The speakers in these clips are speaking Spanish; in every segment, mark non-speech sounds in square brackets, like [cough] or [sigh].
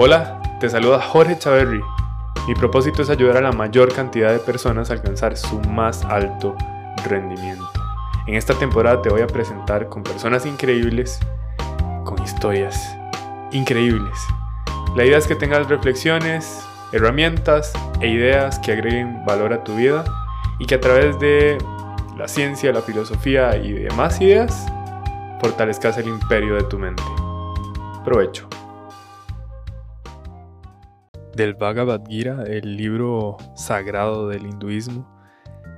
Hola, te saluda Jorge Chaverri. Mi propósito es ayudar a la mayor cantidad de personas a alcanzar su más alto rendimiento. En esta temporada te voy a presentar con personas increíbles, con historias increíbles. La idea es que tengas reflexiones, herramientas e ideas que agreguen valor a tu vida y que a través de la ciencia, la filosofía y demás ideas fortalezcas el imperio de tu mente. Provecho. Del Bhagavad Gita, el libro sagrado del hinduismo,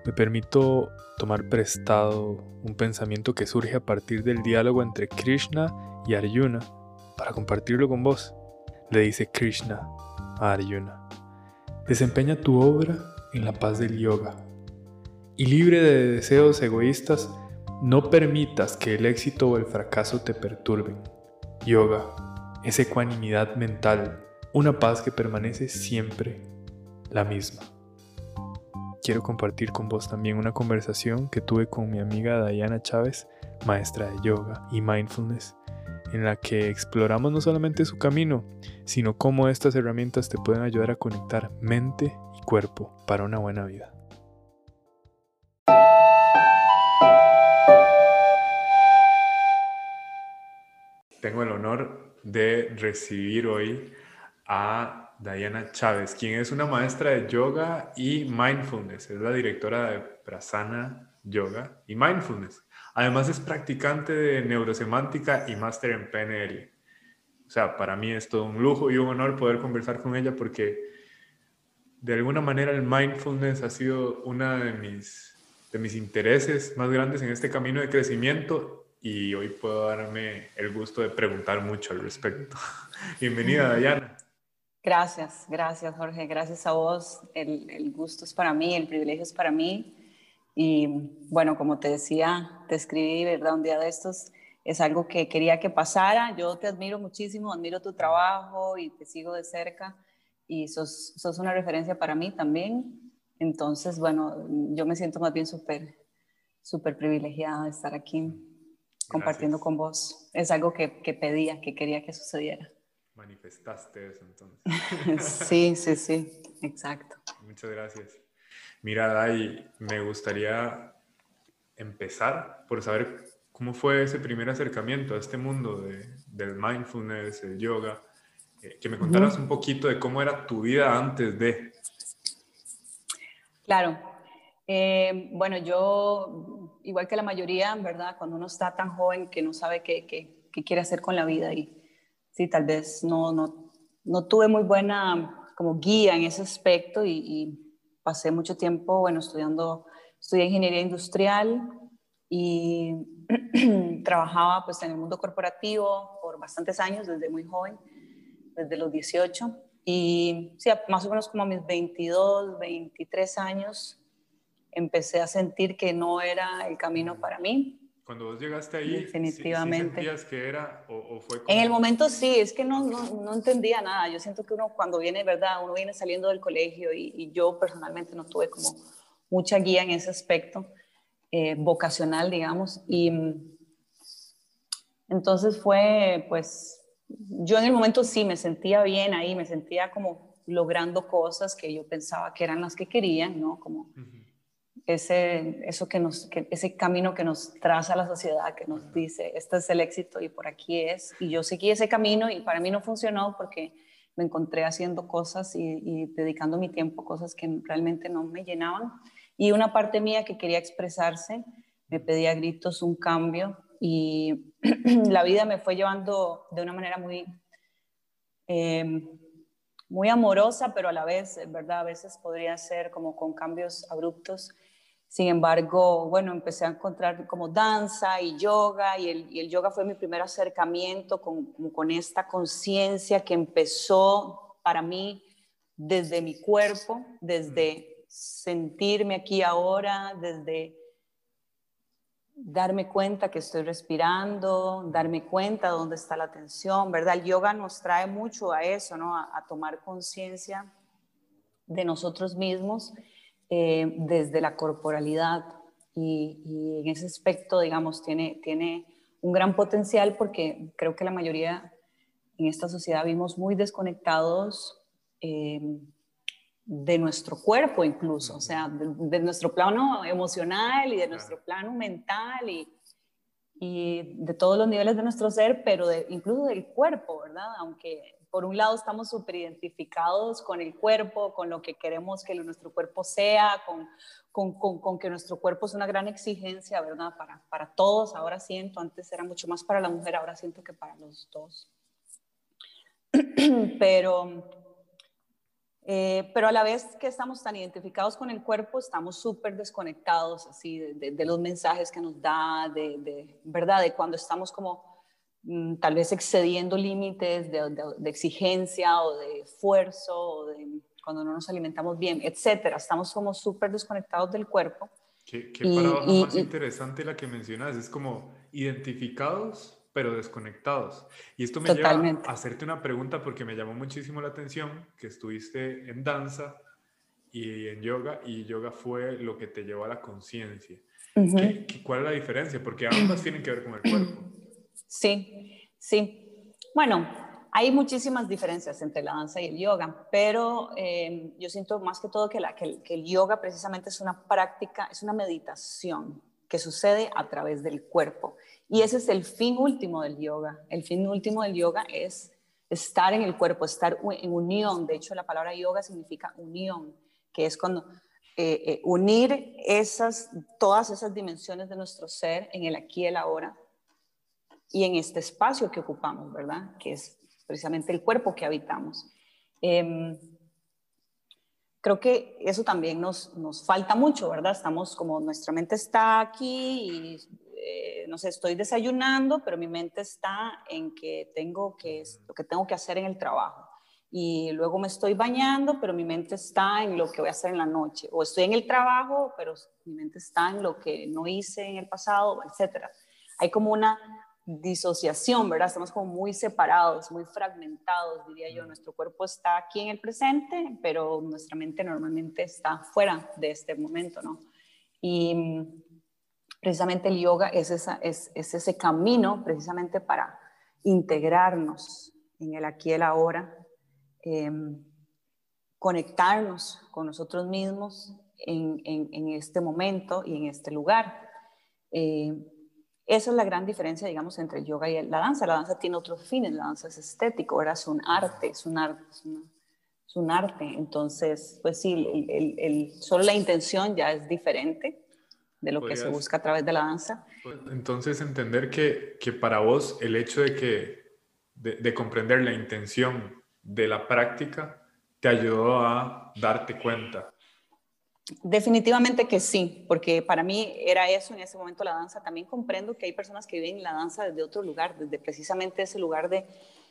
me permito tomar prestado un pensamiento que surge a partir del diálogo entre Krishna y Arjuna para compartirlo con vos. Le dice Krishna a Arjuna, desempeña tu obra en la paz del yoga y libre de deseos egoístas, no permitas que el éxito o el fracaso te perturben. Yoga es ecuanimidad mental, una paz que permanece siempre la misma. Quiero compartir con vos también una conversación que tuve con mi amiga Diana Chávez, maestra de yoga y mindfulness, en la que exploramos no solamente su camino, sino cómo estas herramientas te pueden ayudar a conectar mente y cuerpo para una buena vida. Tengo el honor de recibir hoy a Diana Chávez, quien es una maestra de yoga y mindfulness. Es la directora de Prasana Yoga y Mindfulness. Además es practicante de neurosemántica y máster en PNL. O sea, para mí es todo un lujo y un honor poder conversar con ella porque de alguna manera el mindfulness ha sido uno de mis, de mis intereses más grandes en este camino de crecimiento y hoy puedo darme el gusto de preguntar mucho al respecto. [laughs] Bienvenida, Dayana. Gracias, gracias Jorge, gracias a vos. El, el, gusto es para mí, el privilegio es para mí. Y bueno, como te decía, te escribí, ¿verdad? Un día de estos es algo que quería que pasara. Yo te admiro muchísimo, admiro tu trabajo y te sigo de cerca y sos, sos una referencia para mí también. Entonces, bueno, yo me siento más bien súper, súper privilegiada de estar aquí compartiendo con vos. Es algo que, que, pedía, que quería que sucediera. Manifestaste eso entonces. [laughs] sí, sí, sí, exacto. Muchas gracias. Mira, Dai, me gustaría empezar por saber cómo fue ese primer acercamiento a este mundo de, del mindfulness, el yoga. Eh, que me contaras un poquito de cómo era tu vida antes de. Claro. Eh, bueno, yo igual que la mayoría, ¿verdad? Cuando uno está tan joven que no sabe qué, qué, qué quiere hacer con la vida y tal vez no, no, no tuve muy buena como guía en ese aspecto y, y, pasé mucho tiempo, bueno, estudiando, estudié ingeniería industrial y [clears throat] trabajaba pues en el mundo corporativo por bastantes años, desde muy joven, desde los 18 y sí, más o menos como a mis 22, 23 años empecé a sentir que no era el camino para mí. Cuando vos llegaste ahí, definitivamente. sentías que era o, fue En el momento sí, es que no, no, no, entendía nada. Yo siento que uno cuando viene, ¿verdad? Uno viene saliendo del colegio y, yo personalmente no tuve como mucha guía en ese aspecto eh, vocacional, digamos. Y entonces fue, pues, yo en el momento sí me sentía bien ahí, me sentía como logrando cosas que yo pensaba que eran las que querían, ¿no? Como ese, eso que nos, ese camino que nos traza la sociedad, que nos dice, este es el éxito y por aquí es. Y yo seguí ese camino y para mí no funcionó porque me encontré haciendo cosas y, dedicando mi tiempo a cosas que realmente no me llenaban. Y una parte mía que quería expresarse me pedía gritos un cambio y [clears throat] la vida me fue llevando de una manera muy... Eh, muy amorosa, pero a la vez, ¿verdad? A veces podría ser como con cambios abruptos. Sin embargo, bueno, empecé a encontrar como danza y yoga y el, yoga fue mi primer acercamiento con, esta conciencia que empezó para mí desde mi cuerpo, desde sentirme aquí ahora, desde darme cuenta que estoy respirando, darme cuenta dónde está la atención, ¿verdad? El yoga nos trae mucho a eso, ¿no? a tomar conciencia de nosotros mismos eh, desde la corporalidad y, en ese aspecto, digamos, tiene, tiene un gran potencial porque creo que la mayoría en esta sociedad vimos muy desconectados em, de nuestro cuerpo incluso, o sea, de, nuestro plano emocional y de nuestro plano mental y, y, de todos los niveles de nuestro ser, pero de, incluso del cuerpo, ¿verdad? Aunque por un lado estamos súper identificados con el cuerpo, con lo que queremos que nuestro cuerpo sea, con, con, con, con, que nuestro cuerpo es una gran exigencia, ¿verdad? Para, para todos, ahora siento, antes era mucho más para la mujer, ahora siento que para los dos. [clears throat] pero, eh, pero a la vez que estamos tan identificados con el cuerpo, estamos súper desconectados así de, de, los mensajes que nos da, de, de, ¿verdad? De cuando estamos como tal vez excediendo límites de, exigencia o de esfuerzo o de cuando no nos alimentamos bien, etcétera. Estamos como súper desconectados del cuerpo. Qué, qué paradoja más interesante la que mencionas, es como identificados pero desconectados. Y esto me lleva a hacerte una pregunta porque me llamó muchísimo la atención que estuviste en danza y en yoga y yoga fue lo que te llevó a la conciencia. ¿Cuál es la diferencia? Porque ambas tienen que ver con el cuerpo. Sí, sí. Bueno, hay muchísimas diferencias entre la danza y el yoga, pero eh, yo siento más que todo que, la, que, el, yoga precisamente es una práctica, es una meditación que sucede a través del cuerpo. Y ese es el fin último del yoga. El fin último del yoga es estar en el cuerpo, estar en unión. De hecho, la palabra yoga significa unión, que es cuando eh, eh, unir esas, todas esas dimensiones de nuestro ser en el aquí y el ahora y en este espacio que ocupamos, ¿verdad? Que es precisamente el cuerpo que habitamos. Em, creo que eso también nos, nos falta mucho, ¿verdad? Estamos como nuestra mente está aquí y eh, no sé, estoy desayunando, pero mi mente está en que tengo que, lo que tengo que hacer en el trabajo. Y luego me estoy bañando, pero mi mente está en lo que voy a hacer en la noche. O estoy en el trabajo, pero mi mente está en lo que no hice en el pasado, etc. Hay como una disociación, ¿verdad? Estamos como muy separados, muy fragmentados, diría yo. Nuestro cuerpo está aquí en el presente, pero nuestra mente normalmente está fuera de este momento, ¿no? Y precisamente el yoga es, es, ese camino precisamente para integrarnos en el aquí y el ahora, em, conectarnos con nosotros mismos en, este momento y en este lugar. Em, esa es la gran diferencia, digamos, entre el yoga y la danza. La danza tiene otros fines, la danza es estético, es un arte, es un arte, es, un arte. Entonces, pues sí, el, solo la intención ya es diferente de lo que se busca a través de la danza. Entonces, entender que, que para vos el hecho de que de, comprender la intención de la práctica te ayudó a darte cuenta. Definitivamente que sí, porque para mí era eso en ese momento la danza. También comprendo que hay personas que viven la danza desde otro lugar, desde precisamente ese lugar de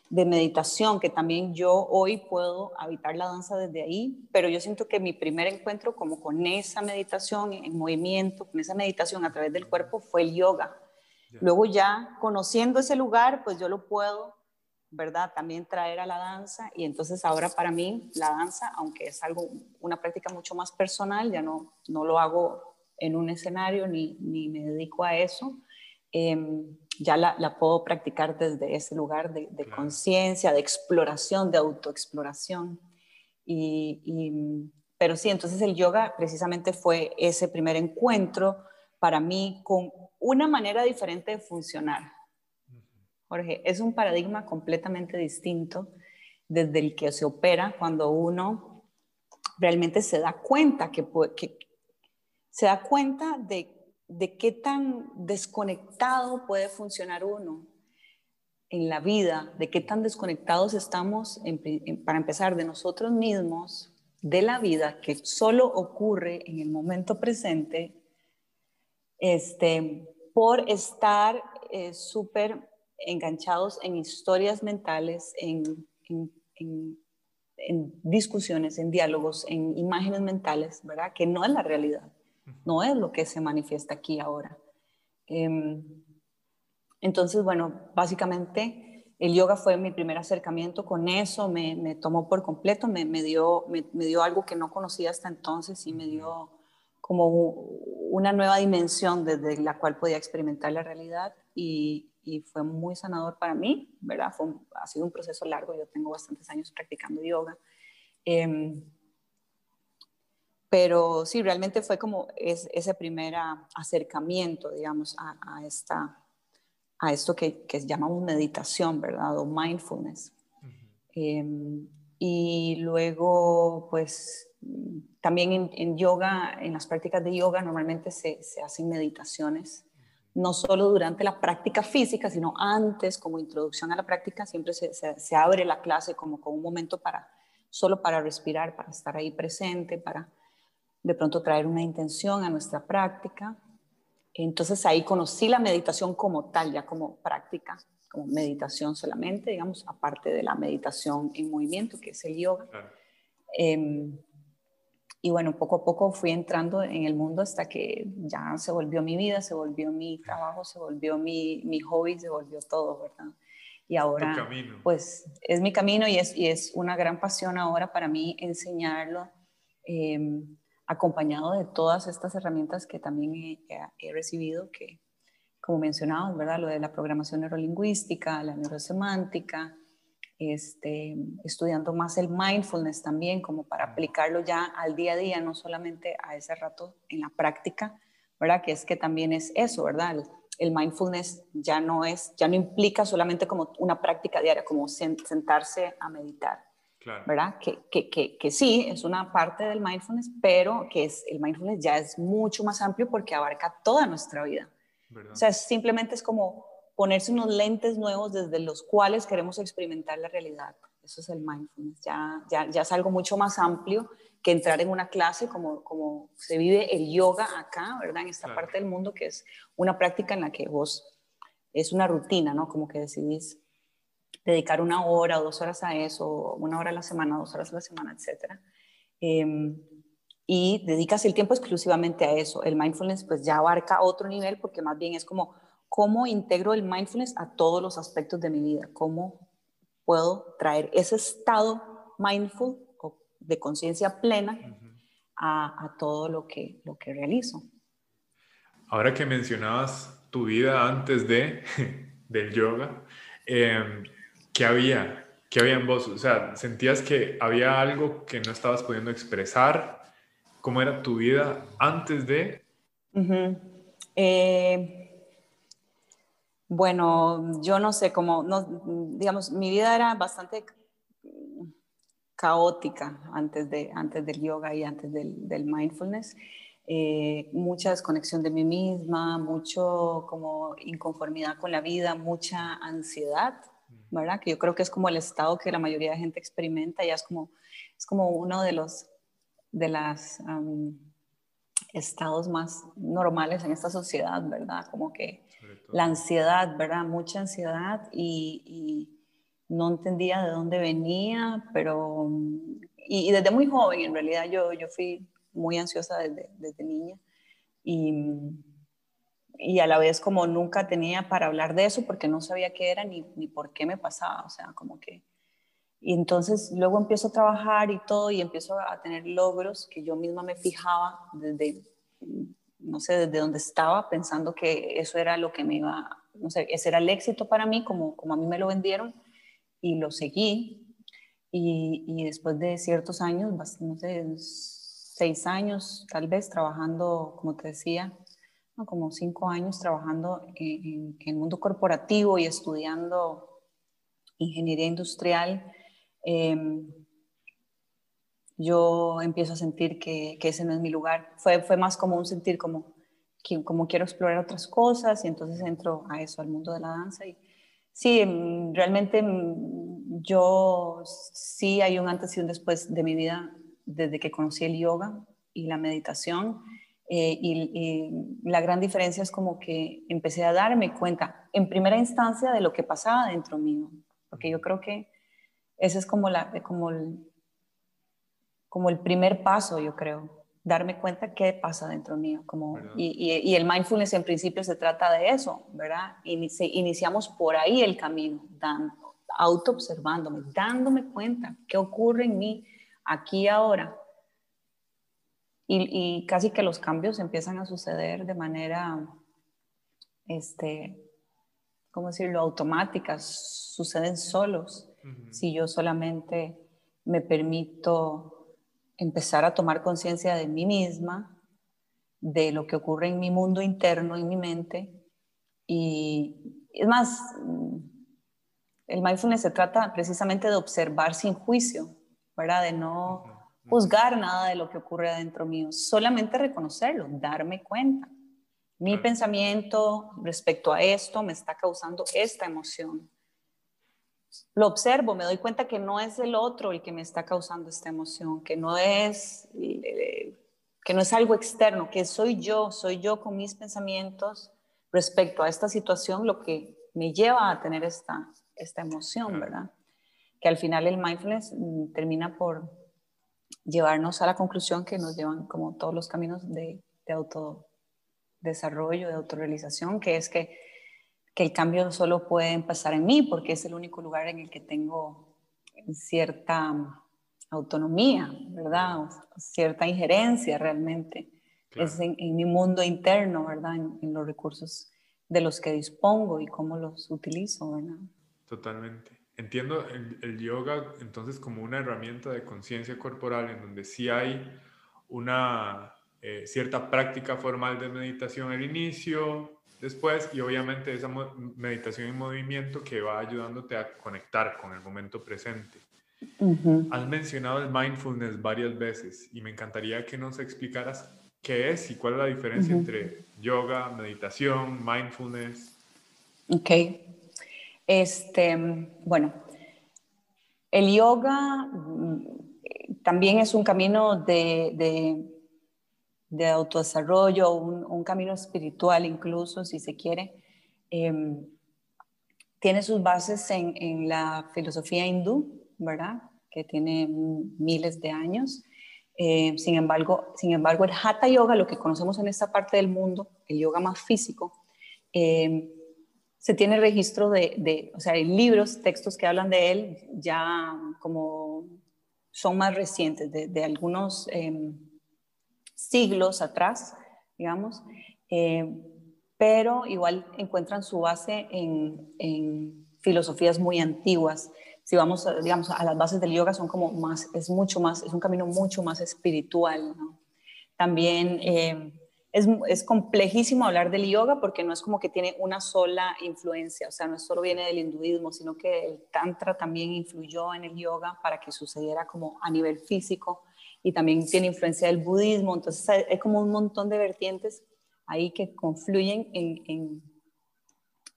de meditación, que también yo hoy puedo habitar la danza desde ahí, pero yo siento que mi primer encuentro como con esa meditación en movimiento, con esa meditación a través del cuerpo fue el yoga. Luego ya conociendo ese lugar, pues yo lo puedo, ¿verdad? También traer a la danza y entonces ahora para mí la danza, aunque es algo, una práctica mucho más personal, ya no, no lo hago en un escenario ni, ni me dedico a eso. Eh, ya la, puedo practicar desde ese lugar de, conciencia, de exploración, de autoexploración. Y, pero sí, entonces el yoga precisamente fue ese primer encuentro para mí con una manera diferente de funcionar. Jorge, es un paradigma completamente distinto desde el que se opera cuando uno realmente se da cuenta que, que se da cuenta de de qué tan desconectado puede funcionar uno en la vida, de qué tan desconectados estamos, para empezar, de nosotros mismos, de la vida, que solo ocurre en el momento presente, este, por estar eh, súper enganchados en historias mentales, en, en discusiones, en diálogos, en imágenes mentales, ¿verdad? Que no es la realidad no es lo que se manifiesta aquí ahora. Em, entonces, bueno, básicamente el yoga fue mi primer acercamiento con eso, me, tomó por completo, me, dio, me, dio algo que no conocía hasta entonces y me dio como una nueva dimensión desde la cual podía experimentar la realidad y, y fue muy sanador para mí, ¿verdad? Fue ha sido un proceso largo, yo tengo bastantes años practicando yoga. Em, pero sí, realmente fue como ese primer acercamiento, digamos, a, esta, a esto que, que, llamamos meditación, ¿verdad? O mindfulness. Em, y luego, pues, también en, yoga, en las prácticas de yoga, normalmente se, se hacen meditaciones no solo durante la práctica física, sino antes, como introducción a la práctica, siempre se, se, abre la clase como con un momento para, solo para respirar, para estar ahí presente, para de pronto traer una intención a nuestra práctica. Entonces ahí conocí la meditación como tal, ya como práctica, como meditación solamente, digamos, aparte de la meditación en movimiento, que es el yoga. Em, y bueno, poco a poco fui entrando en el mundo hasta que ya se volvió mi vida, se volvió mi trabajo, se volvió mi, mi hobby, se volvió todo, ¿verdad? Y ahora, pues es mi camino y es, y es una gran pasión ahora para mí enseñarlo, em, acompañado de todas estas herramientas que también he, he recibido, que como mencionaba, ¿verdad? Lo de la programación neurolingüística, la neurosemántica, este, estudiando más el mindfulness también, como para aplicarlo ya al día a día, no solamente a ese rato en la práctica, ¿verdad? Que es que también es eso, ¿verdad? El, mindfulness ya no es, ya no implica solamente como una práctica diaria, como sentarse a meditar, ¿verdad? Que, que, que, que, sí, es una parte del mindfulness, pero que es, el mindfulness ya es mucho más amplio porque abarca toda nuestra vida. O sea, simplemente es como ponerse unos lentes nuevos desde los cuales queremos experimentar la realidad. Eso es el mindfulness. Ya, ya, ya es algo mucho más amplio que entrar en una clase como, como se vive el yoga acá, ¿verdad? En esta parte del mundo que es una práctica en la que vos es una rutina, ¿no? Como que decidís dedicar una hora o dos horas a eso, una hora a la semana, dos horas a la semana, etc. Em, y dedicas el tiempo exclusivamente a eso. El mindfulness pues ya abarca otro nivel porque más bien es como cómo integro el mindfulness a todos los aspectos de mi vida, cómo puedo traer ese estado mindful o de conciencia plena a, todo lo que, lo que realizo. Ahora que mencionabas tu vida antes de, [laughs] del yoga, em, ¿qué había? ¿Qué había en vos? O sea, ¿sentías que había algo que no estabas pudiendo expresar? ¿Cómo era tu vida antes de? Bueno, yo no sé cómo, no, digamos, mi vida era bastante caótica antes, de, antes del yoga y antes del, mindfulness. Eh, mucha desconexión de mí misma, mucho como inconformidad con la vida, mucha ansiedad, ¿verdad? Que yo creo que es como el estado que la mayoría de gente experimenta, ya es como, es como uno de los de las estados más normales en esta sociedad, ¿verdad? Como que la ansiedad, ¿verdad? Mucha ansiedad y, no entendía de dónde venía, pero... Y, desde muy joven, en realidad, yo, yo fui muy ansiosa desde, desde niña y, y, a la vez como nunca tenía para hablar de eso porque no sabía qué era ni, ni por qué me pasaba, o sea, como que... Y entonces luego empiezo a trabajar y todo y empiezo a tener logros que yo misma me fijaba desde no sé, desde dónde estaba, pensando que eso era lo que me iba, no sé, ese era el éxito para mí, como, como a mí me lo vendieron, y lo seguí. Y, y después de ciertos años, no sé, seis años tal vez, trabajando, como te decía, como cinco años trabajando en, el mundo corporativo y estudiando ingeniería industrial, eh, yo empiezo a sentir que, que, ese no es mi lugar. Fue, fue más como un sentir como, como quiero explorar otras cosas y entonces entro a eso, al mundo de la danza. Y sí, mm, realmente mm, yo sí hay un antes y un después de mi vida desde que conocí el yoga y la meditación. Eh, y, la gran diferencia es como que empecé a darme cuenta en primera instancia de lo que pasaba dentro mío, porque yo creo que ese es como, la, como como el primer paso, yo creo, darme cuenta qué pasa dentro mío. Como, y, y, el mindfulness en principio se trata de eso, ¿verdad? iniciamos por ahí el camino, dando, auto-observándome, dándome cuenta qué ocurre en mí aquí y ahora. Y, y, casi que los cambios empiezan a suceder de manera, este, ¿cómo decirlo?, automáticas, suceden solos. Si yo solamente me permito empezar a tomar conciencia de mí misma, de lo que ocurre en mi mundo interno, en mi mente. Y es más, el mindfulness se trata precisamente de observar sin juicio, ¿verdad? De no juzgar nada de lo que ocurre adentro mío, solamente reconocerlo, darme cuenta. Mi pensamiento respecto a esto me está causando esta emoción. Lo observo, me doy cuenta que no es el otro el que me está causando esta emoción, que no es eh, que no es algo externo, que soy yo, soy yo con mis pensamientos respecto a esta situación lo que me lleva a tener esta, esta emoción, ¿verdad? Que al final el mindfulness mm, termina por llevarnos a la conclusión que nos llevan como todos los caminos de, de autodesarrollo, de autorrealización, que es que, que el cambio solo puede empezar en mí, porque es el único lugar en el que tengo cierta autonomía, ¿verdad? cierta injerencia realmente. Es en, mi mundo interno, ¿verdad? En, los recursos de los que dispongo y cómo los utilizo, ¿verdad? Totalmente. Entiendo el, yoga entonces como una herramienta de conciencia corporal en donde sí hay una eh, cierta práctica formal de meditación al inicio, después y obviamente esa meditación en movimiento que va ayudándote a conectar con el momento presente. Has mencionado el mindfulness varias veces y me encantaría que nos explicaras qué es y cuál es la diferencia entre yoga, meditación, mindfulness. Ok. Este, bueno, el yoga mm, también es un camino de, de, autodesarrollo, un, camino espiritual incluso, si se quiere. Em, tiene sus bases en, la filosofía hindú, ¿verdad? Que tiene miles de años. Eh, sin, embargo, sin embargo, el Hatha Yoga, lo que conocemos en esta parte del mundo, el yoga más físico, eh, se tiene registro de, o sea, hay libros, textos que hablan de él ya como son más recientes, de, algunos em, siglos atrás, digamos, eh, pero igual encuentran su base en, filosofías muy antiguas. Si vamos, digamos, a las bases del yoga, son como más, es mucho más, es un camino mucho más espiritual, También eh, es, es, complejísimo hablar del yoga porque no es como que tiene una sola influencia, o sea, no solo viene del hinduismo, sino que el tantra también influyó en el yoga para que sucediera como a nivel físico y también tiene influencia del budismo, entonces hay, como un montón de vertientes ahí que confluyen en, en,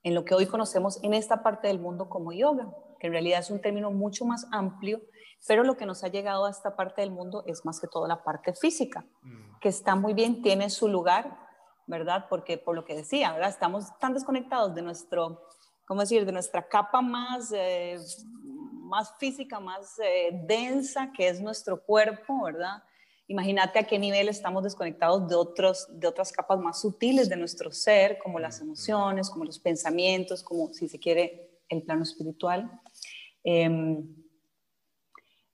en lo que hoy conocemos en esta parte del mundo como yoga que en realidad es un término mucho más amplio, pero lo que nos ha llegado a esta parte del mundo es más que todo la parte física, mm. que está muy bien, tiene su lugar, ¿verdad? Porque por lo que decía, ¿verdad? Estamos tan desconectados de nuestro, ¿cómo decir?, de nuestra capa más, eh, más física, más eh, densa, que es nuestro cuerpo, ¿verdad? Imagínate a qué nivel estamos desconectados de, otros, de otras capas más sutiles de nuestro ser, como las emociones, como los pensamientos, como si se quiere el plano espiritual. Em,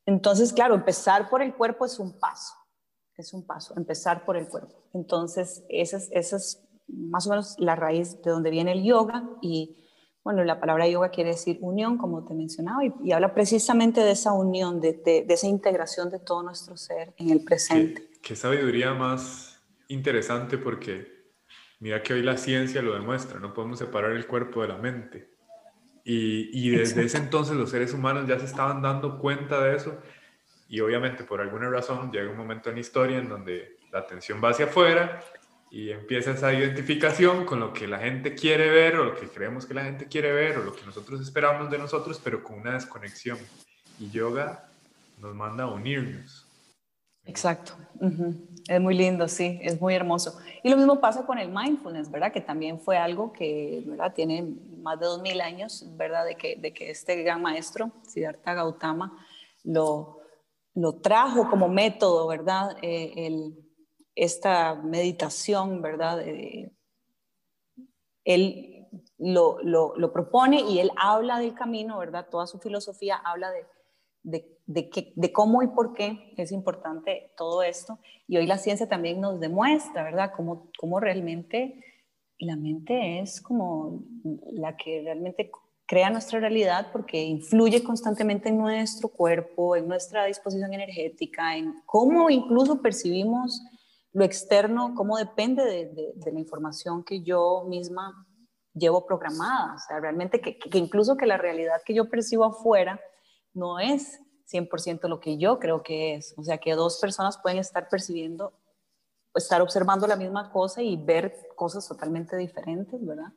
entonces, claro, empezar por el cuerpo es un paso, es un paso, empezar por el cuerpo. Entonces, esa es, más o menos la raíz de donde viene el yoga y bueno, la palabra yoga quiere decir unión, como te mencionaba, y, habla precisamente de esa unión, de, de, esa integración de todo nuestro ser en el presente. qué sabiduría más interesante porque mira que hoy la ciencia lo demuestra, no podemos separar el cuerpo de la mente. Y, desde ese entonces los seres humanos ya se estaban dando cuenta de eso y obviamente por alguna razón llega un momento en la historia en donde la atención va hacia afuera y empieza esa identificación con lo que la gente quiere ver o lo que creemos que la gente quiere ver o lo que nosotros esperamos de nosotros, pero con una desconexión. Y yoga nos manda a unirnos. Exacto. Es muy lindo, sí, es muy hermoso. Y lo mismo pasa con el mindfulness, ¿verdad? Que también fue algo que, ¿verdad? Tiene más de dos mil años, ¿verdad? De que, de que este gran maestro, Siddhartha Gautama, lo, lo trajo como método, ¿verdad? Eh, el, esta meditación, ¿verdad? Eh, él lo, lo, lo propone y él habla del camino, ¿verdad? Toda su filosofía habla de de, de, cómo y por qué es importante todo esto. Y hoy la ciencia también nos demuestra, ¿verdad?, cómo, cómo realmente la mente es como la que realmente crea nuestra realidad porque influye constantemente en nuestro cuerpo, en nuestra disposición energética, en cómo incluso percibimos lo externo, cómo depende de, la información que yo misma llevo programada. O sea, realmente que, incluso que la realidad que yo percibo afuera no es 100% lo que yo creo que es. O sea, que dos personas pueden estar percibiendo, estar observando la misma cosa y ver cosas totalmente diferentes, ¿verdad?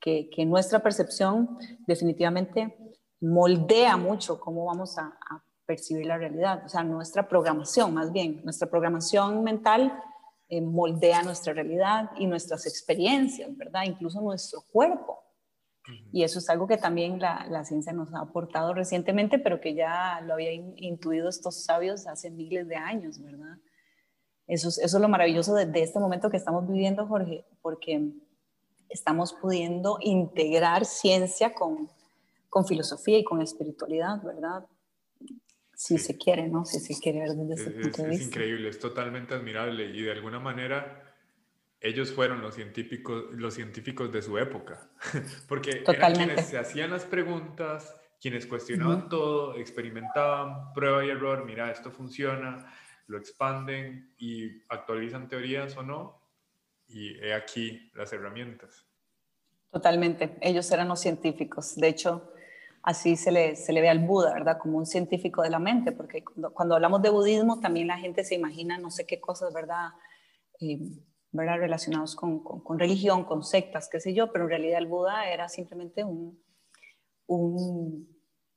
Que, que nuestra percepción definitivamente moldea mucho cómo vamos a percibir la realidad, o sea, nuestra programación más bien, nuestra programación mental eh, moldea nuestra realidad y nuestras experiencias, ¿verdad? Incluso nuestro cuerpo. Y eso es algo que también la, la, ciencia nos ha aportado recientemente, pero que ya lo había intuido estos sabios hace miles de años, ¿verdad? Eso es, eso es lo maravilloso de, de, este momento que estamos viviendo, Jorge, porque estamos pudiendo integrar ciencia con, con filosofía y con espiritualidad, ¿verdad? Si se quiere, ¿no? Si se quiere ver desde ese punto de vista. Es increíble, es totalmente admirable y de alguna manera ellos fueron los científicos, los científicos de su época, [laughs] porque eran quienes se hacían las preguntas, quienes cuestionaban todo, experimentaban, prueba y error, mira, esto funciona, lo expanden y actualizan teorías o no, y he aquí las herramientas. Totalmente, ellos eran los científicos. De hecho, así se le, se le ve al Buda, ¿verdad? Como un científico de la mente, porque cuando, hablamos de budismo también la gente se imagina no sé qué cosas, ¿verdad? Eh, ¿verdad? Relacionados con, con, religión, con sectas, qué sé yo, pero en realidad el Buda era simplemente un, un,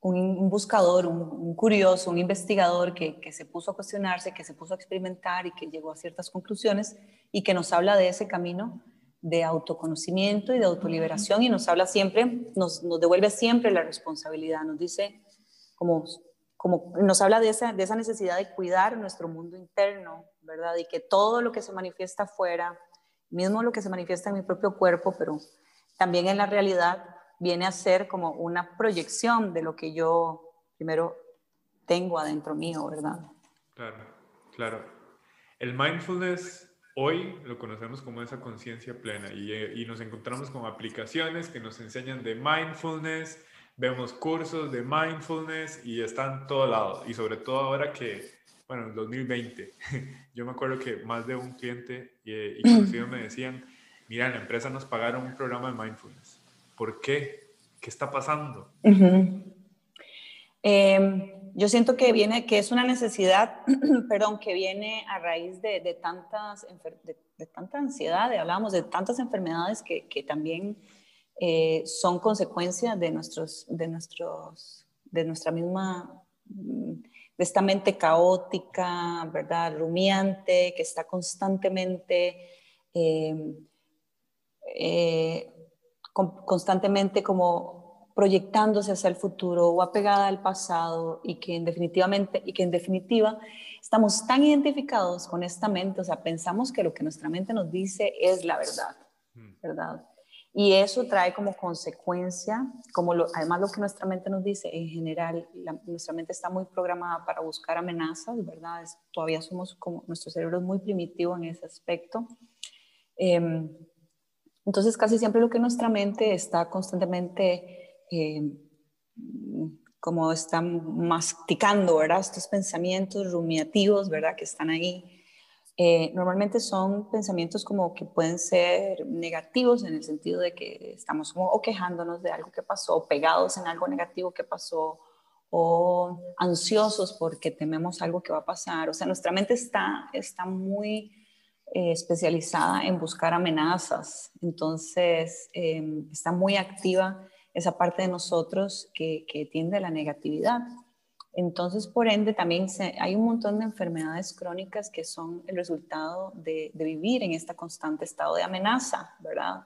un buscador, un, curioso, un investigador que, que se puso a cuestionarse, que se puso a experimentar y que llegó a ciertas conclusiones y que nos habla de ese camino de autoconocimiento y de autoliberación y nos habla siempre, nos, nos devuelve siempre la responsabilidad, nos dice, como, como nos habla de esa, de esa necesidad de cuidar nuestro mundo interno, ¿verdad? Y que todo lo que se manifiesta afuera, mismo lo que se manifiesta en mi propio cuerpo, pero también en la realidad, viene a ser como una proyección de lo que yo primero tengo adentro mío, ¿verdad? Claro, claro. El mindfulness Hoy lo conocemos como esa conciencia plena y, nos encontramos con aplicaciones que nos enseñan de mindfulness, vemos cursos de mindfulness y están todo lado. Y sobre todo ahora que, bueno, en 2020, [laughs] yo me acuerdo que más de un cliente y, conocido me decían, mira, la empresa nos pagaron un programa de mindfulness. ¿Por qué? ¿Qué está pasando? Yo siento que viene, que es una necesidad, [clears throat] perdón, que viene a raíz de, de tantas, de, tanta ansiedad, de, hablábamos de tantas enfermedades que, que también eh, son consecuencia de nuestros, de nuestros, de nuestra misma, mm, de esta mente caótica, ¿verdad? Rumiante, que está constantemente, eh, eh, constantemente como proyectándose hacia el futuro o apegada al pasado y que en definitivamente y que en definitiva estamos tan identificados con esta mente, o sea, pensamos que lo que nuestra mente nos dice es la verdad, mm. ¿verdad? Y eso trae como consecuencia, como lo, además lo que nuestra mente nos dice, en general, nuestra mente está muy programada para buscar amenazas, ¿verdad? todavía somos como, nuestro cerebro es muy primitivo en ese aspecto. Em, entonces, casi siempre lo que nuestra mente está constantemente eh, como están masticando, ¿verdad? Estos pensamientos rumiativos, ¿verdad? Que están ahí. Eh, normalmente son pensamientos como que pueden ser negativos en el sentido de que estamos como o quejándonos de algo que pasó, o pegados en algo negativo que pasó, o ansiosos porque tememos algo que va a pasar. O sea, nuestra mente está, está muy eh, especializada en buscar amenazas, entonces está muy activa esa parte de nosotros que, tiende a la negatividad. Entonces, por ende, también hay un montón de enfermedades crónicas que son el resultado de, vivir en este constante estado de amenaza, ¿verdad?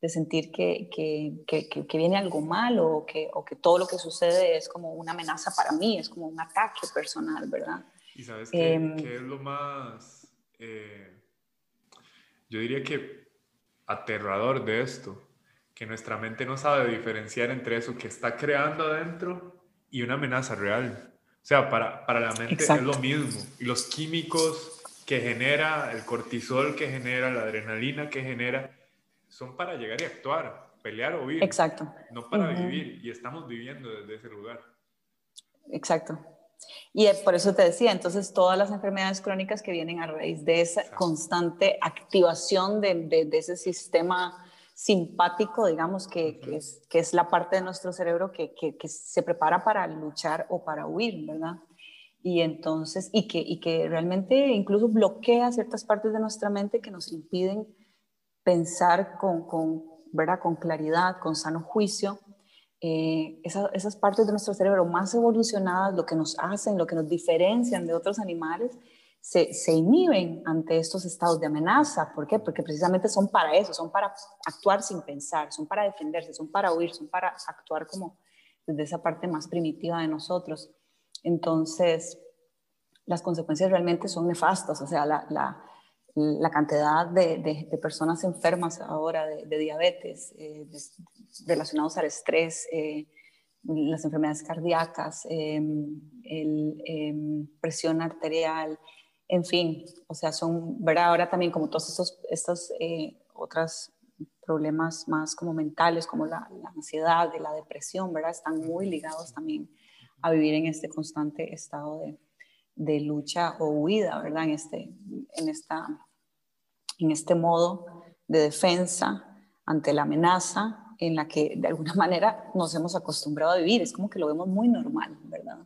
De sentir que, que, viene algo malo o que, o que todo lo que sucede es como una amenaza para mí, es como un ataque personal, ¿verdad? ¿Y sabes qué, em, es lo más, eh, yo diría que aterrador de esto? Que nuestra mente no sabe diferenciar entre eso que está creando adentro y una amenaza real. O sea, para, para la mente es lo mismo. Y los químicos que genera, el cortisol que genera, la adrenalina que genera, son para llegar y actuar, pelear o vivir. Exacto. No para vivir, y estamos viviendo desde ese lugar. Exacto. Y por eso te decía, entonces todas las enfermedades crónicas que vienen a raíz de esa constante activación de, de, ese sistema simpático, digamos, que, que, es, que, es, la parte de nuestro cerebro que, que, se prepara para luchar o para huir, ¿verdad? Y entonces, y que, y que realmente incluso bloquea ciertas partes de nuestra mente que nos impiden pensar con, con, ¿verdad? con claridad, con sano juicio eh, esas partes de nuestro cerebro más evolucionadas, lo que nos hacen, lo que nos diferencian de otros animales, se, se, inhiben ante estos estados de amenaza. ¿Por qué? Porque precisamente son para eso, son para actuar sin pensar, son para defenderse, son para huir, son para actuar como desde esa parte más primitiva de nosotros. Entonces, las consecuencias realmente son nefastas, o sea, la, la la cantidad de, de, personas enfermas ahora de, diabetes eh, relacionados al estrés, eh, las enfermedades cardíacas, em, el, em, presión arterial, en fin, o sea, son, ¿verdad? Ahora también como todos estos, estos eh, otros problemas más como mentales, como la, la ansiedad, y la depresión, ¿verdad? Están muy ligados también a vivir en este constante estado de, de lucha o huida, ¿verdad? En este, en, esta, en este modo de defensa ante la amenaza en la que de alguna [laughs] manera nos hemos acostumbrado a vivir. Es como que lo vemos muy normal, ¿verdad?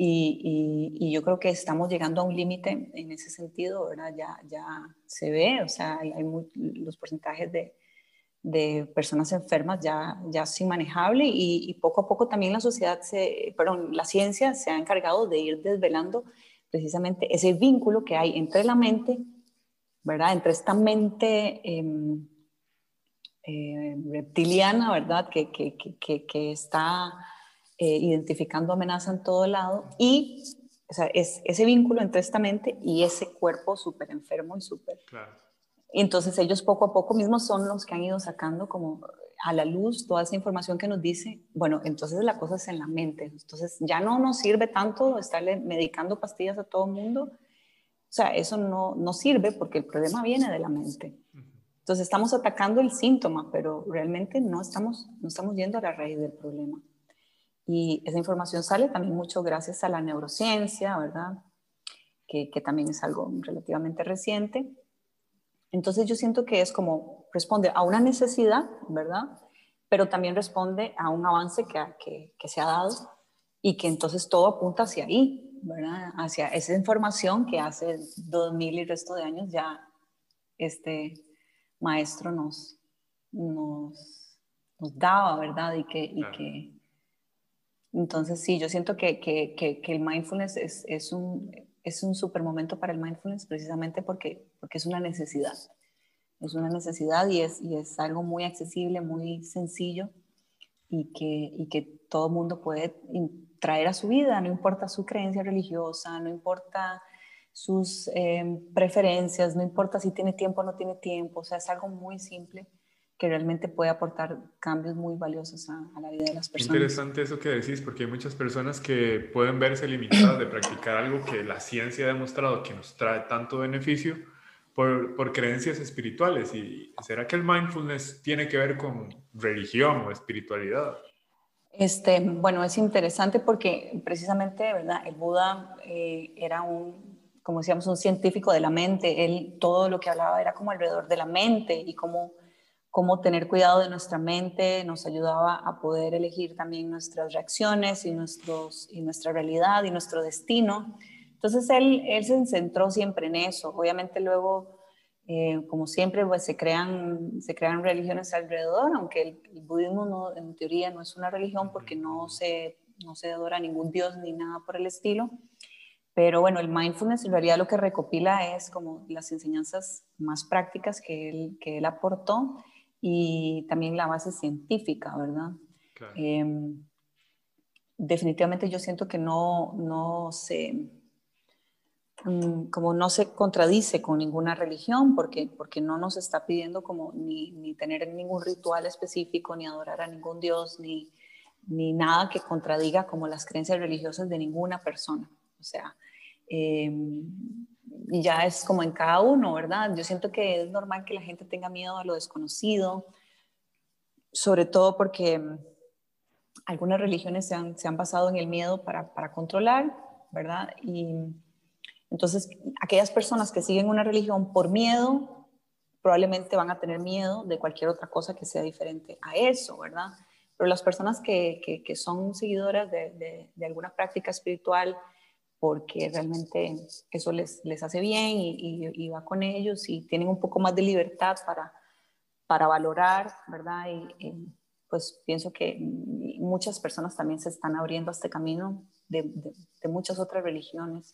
Y, y, yo creo que estamos llegando a un límite en ese sentido, ¿verdad? Ya, ya se ve, o sea, hay, los porcentajes de, de, personas enfermas ya, ya es inmanejable y, y, poco a poco también la sociedad, se, perdón, la ciencia se ha encargado de ir desvelando precisamente ese vínculo que hay entre la mente, ¿verdad? Entre esta mente... Eh, eh, reptiliana, ¿verdad? Que, que, que, que está eh, identificando amenaza en todo lado y o sea, es ese vínculo entre esta mente y ese cuerpo súper enfermo y súper... Claro. Entonces ellos poco a poco mismos son los que han ido sacando como a la luz toda esa información que nos dice, bueno, entonces la cosa es en la mente, entonces ya no nos sirve tanto estarle medicando pastillas a todo el mundo, o sea, eso no, no sirve porque el problema viene de la mente. Entonces estamos atacando el síntoma, pero realmente no estamos, no estamos yendo a la raíz del problema. Y esa información sale también mucho gracias a la neurociencia, ¿verdad? Que, que también es algo relativamente reciente. Entonces yo siento que es como responde a una necesidad, ¿verdad? Pero también responde a un avance que, que, que se ha dado y que entonces todo apunta hacia ahí, ¿verdad? Hacia esa información que hace 2000 y resto de años ya este, maestro nos, nos, nos daba, ¿verdad? Y que, y que, entonces sí, yo siento que, el mindfulness es, un, super momento para el mindfulness precisamente porque, es una necesidad. Es una necesidad y es, algo muy accesible, muy sencillo y que, y que todo mundo puede traer a su vida, no importa su creencia religiosa, no importa sus eh, preferencias, no importa si tiene tiempo o no tiene tiempo, o sea, es algo muy simple que realmente puede aportar cambios muy valiosos a, la vida de las personas. Interesante eso que decís, porque hay muchas personas que pueden verse limitadas de practicar algo que la ciencia ha demostrado que nos trae tanto beneficio por, por creencias espirituales. ¿Y será que el mindfulness tiene que ver con religión o espiritualidad? Este, bueno, es interesante porque precisamente, ¿verdad? El Buda eh, era un como decíamos, un científico de la mente. Él todo lo que hablaba era como alrededor de la mente y cómo, cómo tener cuidado de nuestra mente nos ayudaba a poder elegir también nuestras reacciones y, nuestros, y nuestra realidad y nuestro destino. Entonces él, él se centró siempre en eso. Obviamente luego, eh, como siempre, pues se crean, se crean religiones alrededor, aunque el, el budismo no, en teoría no es una religión porque no se, no se adora a ningún dios ni nada por el estilo. Pero bueno, el mindfulness en realidad lo que recopila es como las enseñanzas más prácticas que él, que él aportó y también la base científica, ¿verdad? Em, definitivamente yo siento que no, no se, mm, como no se contradice con ninguna religión porque, porque no nos está pidiendo como ni, ni tener ningún ritual específico, ni adorar a ningún dios, ni, ni nada que contradiga como las creencias religiosas de ninguna persona. O sea, y ya es como en cada uno, ¿verdad? Yo siento que es normal que la gente tenga miedo a lo desconocido, sobre todo porque mm, algunas religiones se han, se han basado en el miedo para, para, controlar, ¿verdad? Y entonces aquellas personas que siguen una religión por miedo, probablemente van a tener miedo de cualquier otra cosa que sea diferente a eso, ¿verdad? Pero las personas que, que, son seguidoras de, de, alguna práctica espiritual, porque realmente eso les, les hace bien y, y, va con ellos y tienen un poco más de libertad para, para valorar, ¿verdad? Y, pues pienso que muchas personas también se están abriendo a este camino de, de, muchas otras religiones,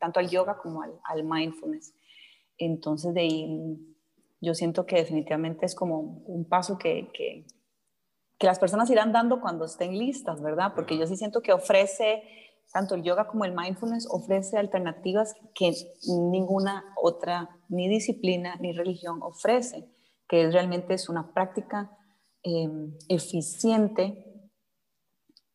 tanto al yoga como al, al mindfulness. Entonces, de ahí yo siento que definitivamente es como un paso que, que, que las personas irán dando cuando estén listas, ¿verdad? Porque yo sí siento que ofrece, tanto el yoga como el mindfulness, ofrece alternativas que ninguna otra, ni disciplina, ni religión ofrece, que realmente es una práctica em, eficiente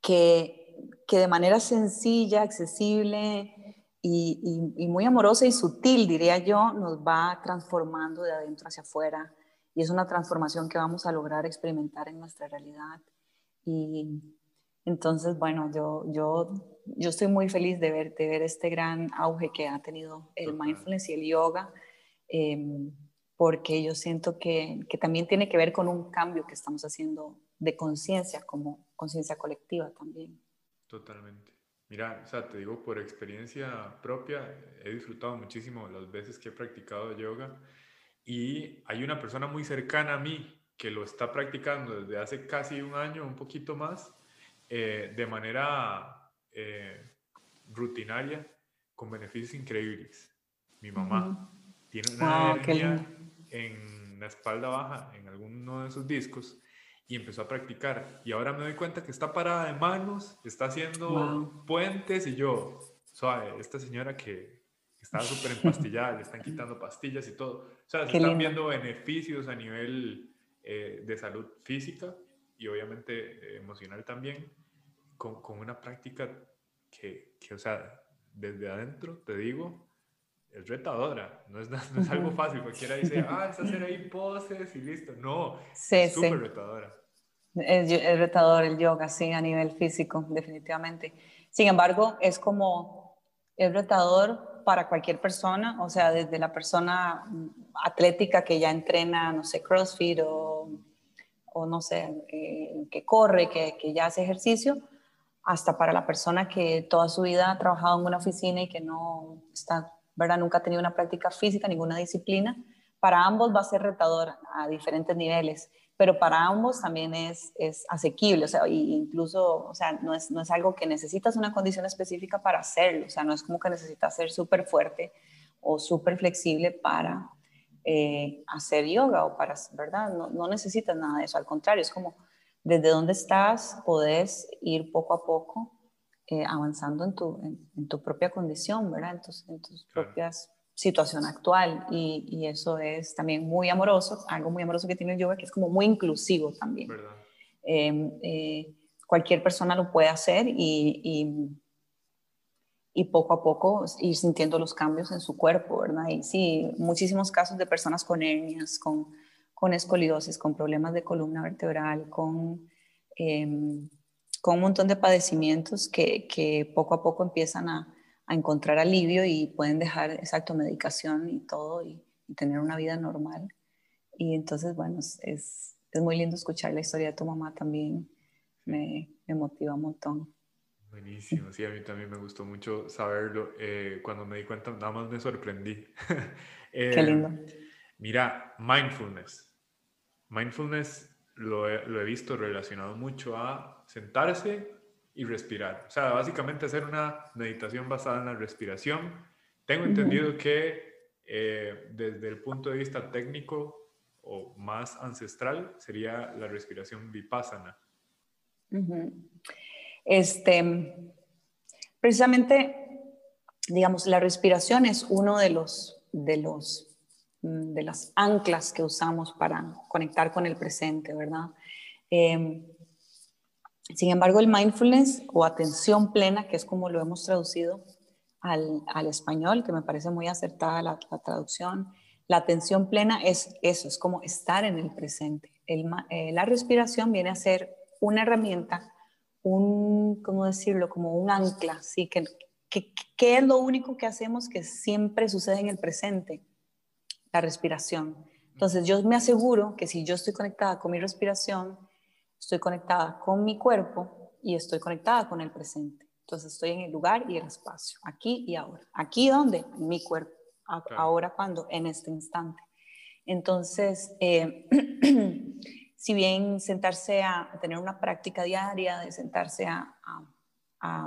que, que de manera sencilla, accesible, y, y, muy amorosa y sutil, diría yo, nos va transformando de adentro hacia afuera y es una transformación que vamos a lograr experimentar en nuestra realidad. Y entonces, bueno, yo, yo, yo estoy muy feliz de ver, de ver este gran auge que ha tenido el mindfulness y el yoga, em, porque yo siento que, que, también tiene que ver con un cambio que estamos haciendo de conciencia, como conciencia colectiva también. Totalmente. Mira, o sea, te digo por experiencia propia, he disfrutado muchísimo las veces que he practicado yoga y hay una persona muy cercana a mí que lo está practicando desde hace casi un año, un poquito más, eh, de manera eh, rutinaria, con beneficios increíbles. Mi mamá tiene una hernia en la espalda baja, en alguno de sus discos, y empezó a practicar. Y ahora me doy cuenta que está parada de manos, está haciendo puentes y yo, suave, esta señora que, estaba súper empastillada, le están quitando pastillas y todo. O sea, se están viendo beneficios a nivel eh, de salud física y obviamente eh, emocional también, con, con una práctica que, que, o sea, desde adentro, te digo, es retadora, no es, no es algo fácil. Cualquiera dice, [laughs] ah, es hacer ahí poses y listo. No, es súper retadora. Es, es, retador el yoga, sí, a nivel físico, definitivamente. Sin embargo, es como, es retador para cualquier persona, o sea, desde la persona atlética que ya entrena, no sé, CrossFit o, o no sé, eh, que corre, que, que, ya hace ejercicio, hasta para la persona que toda su vida ha trabajado en una oficina y que no está, ¿verdad? Nunca ha tenido una práctica física, ninguna disciplina. Para ambos va a ser retador a diferentes niveles pero para ambos también es, es asequible, o sea, incluso, o sea, no es, no es algo que necesitas una condición específica para hacerlo, o sea, no es como que necesitas ser súper fuerte o súper flexible para eh, hacer yoga o para, ¿verdad? No, no, necesitas nada de eso, al contrario, es como desde donde estás podés ir poco a poco eh, avanzando en tu, en, tu propia condición, ¿verdad? En tus, en tus propias situación actual y, eso es también muy amoroso, algo muy amoroso que tiene el yoga que es como muy inclusivo también. Em, eh, cualquier persona lo puede hacer y, y, poco a poco ir sintiendo los cambios en su cuerpo, ¿verdad? Y sí, muchísimos casos de personas con hernias, con, con escoliosis, con problemas de columna vertebral, con, em, con un montón de padecimientos que, que poco a poco empiezan a a encontrar alivio y pueden dejar, exacto, medicación y todo y, tener una vida normal. Y entonces, bueno, es, es, muy lindo escuchar la historia de tu mamá también. Me, me, motiva un montón. Buenísimo, sí, a mí también me gustó mucho saberlo. Eh, cuando me di cuenta, nada más me sorprendí. [laughs] Qué eh, lindo. Mira, mindfulness. Mindfulness lo he, lo he visto relacionado mucho a sentarse y respirar. O sea, básicamente hacer una meditación basada en la respiración. Tengo entendido que eh, desde el punto de vista técnico o más ancestral sería la respiración vipassana. Este, precisamente, digamos, la respiración es uno de los, de los de las anclas que usamos para conectar con el presente, ¿verdad? Eh, sin embargo, el mindfulness o atención plena, que es como lo hemos traducido, al, al español, que me parece muy acertada la, traducción. La atención plena es eso, es como estar en el presente. Eh, la respiración viene a ser una herramienta, un, ¿cómo decirlo? Como un ancla, ¿sí? Que, ¿Qué es lo único que hacemos que siempre sucede en el presente? La respiración. Entonces yo me aseguro que si yo estoy conectada con mi respiración, estoy conectada con mi cuerpo y estoy conectada con el presente. Entonces estoy en el lugar y el espacio, aquí y ahora. ¿Aquí dónde? En mi cuerpo. Ahora cuando? En este instante. Entonces, eh, [clears throat] si bien sentarse a, tener una práctica diaria, de sentarse a,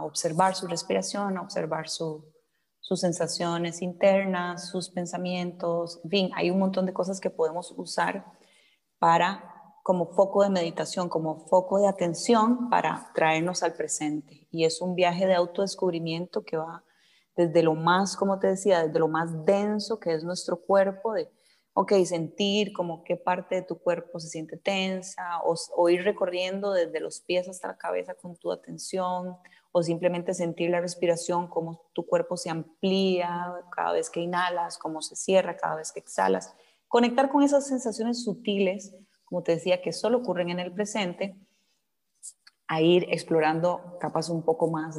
observar su respiración, a observar sus sensaciones internas, sus pensamientos, en fin, hay un montón de cosas que podemos usar para como foco de meditación, como foco de atención para traernos al presente. Y es un viaje de autodescubrimiento que va desde lo más, como te decía, desde lo más denso que es nuestro cuerpo, de, ok, sentir como qué parte de tu cuerpo se siente tensa, o, o ir recorriendo desde los pies hasta la cabeza con tu atención, o simplemente sentir la respiración, cómo tu cuerpo se amplía cada vez que inhalas, cómo se cierra cada vez que exhalas. Conectar con esas sensaciones sutiles como te decía, que solo ocurren en el presente, a ir explorando capas un poco más,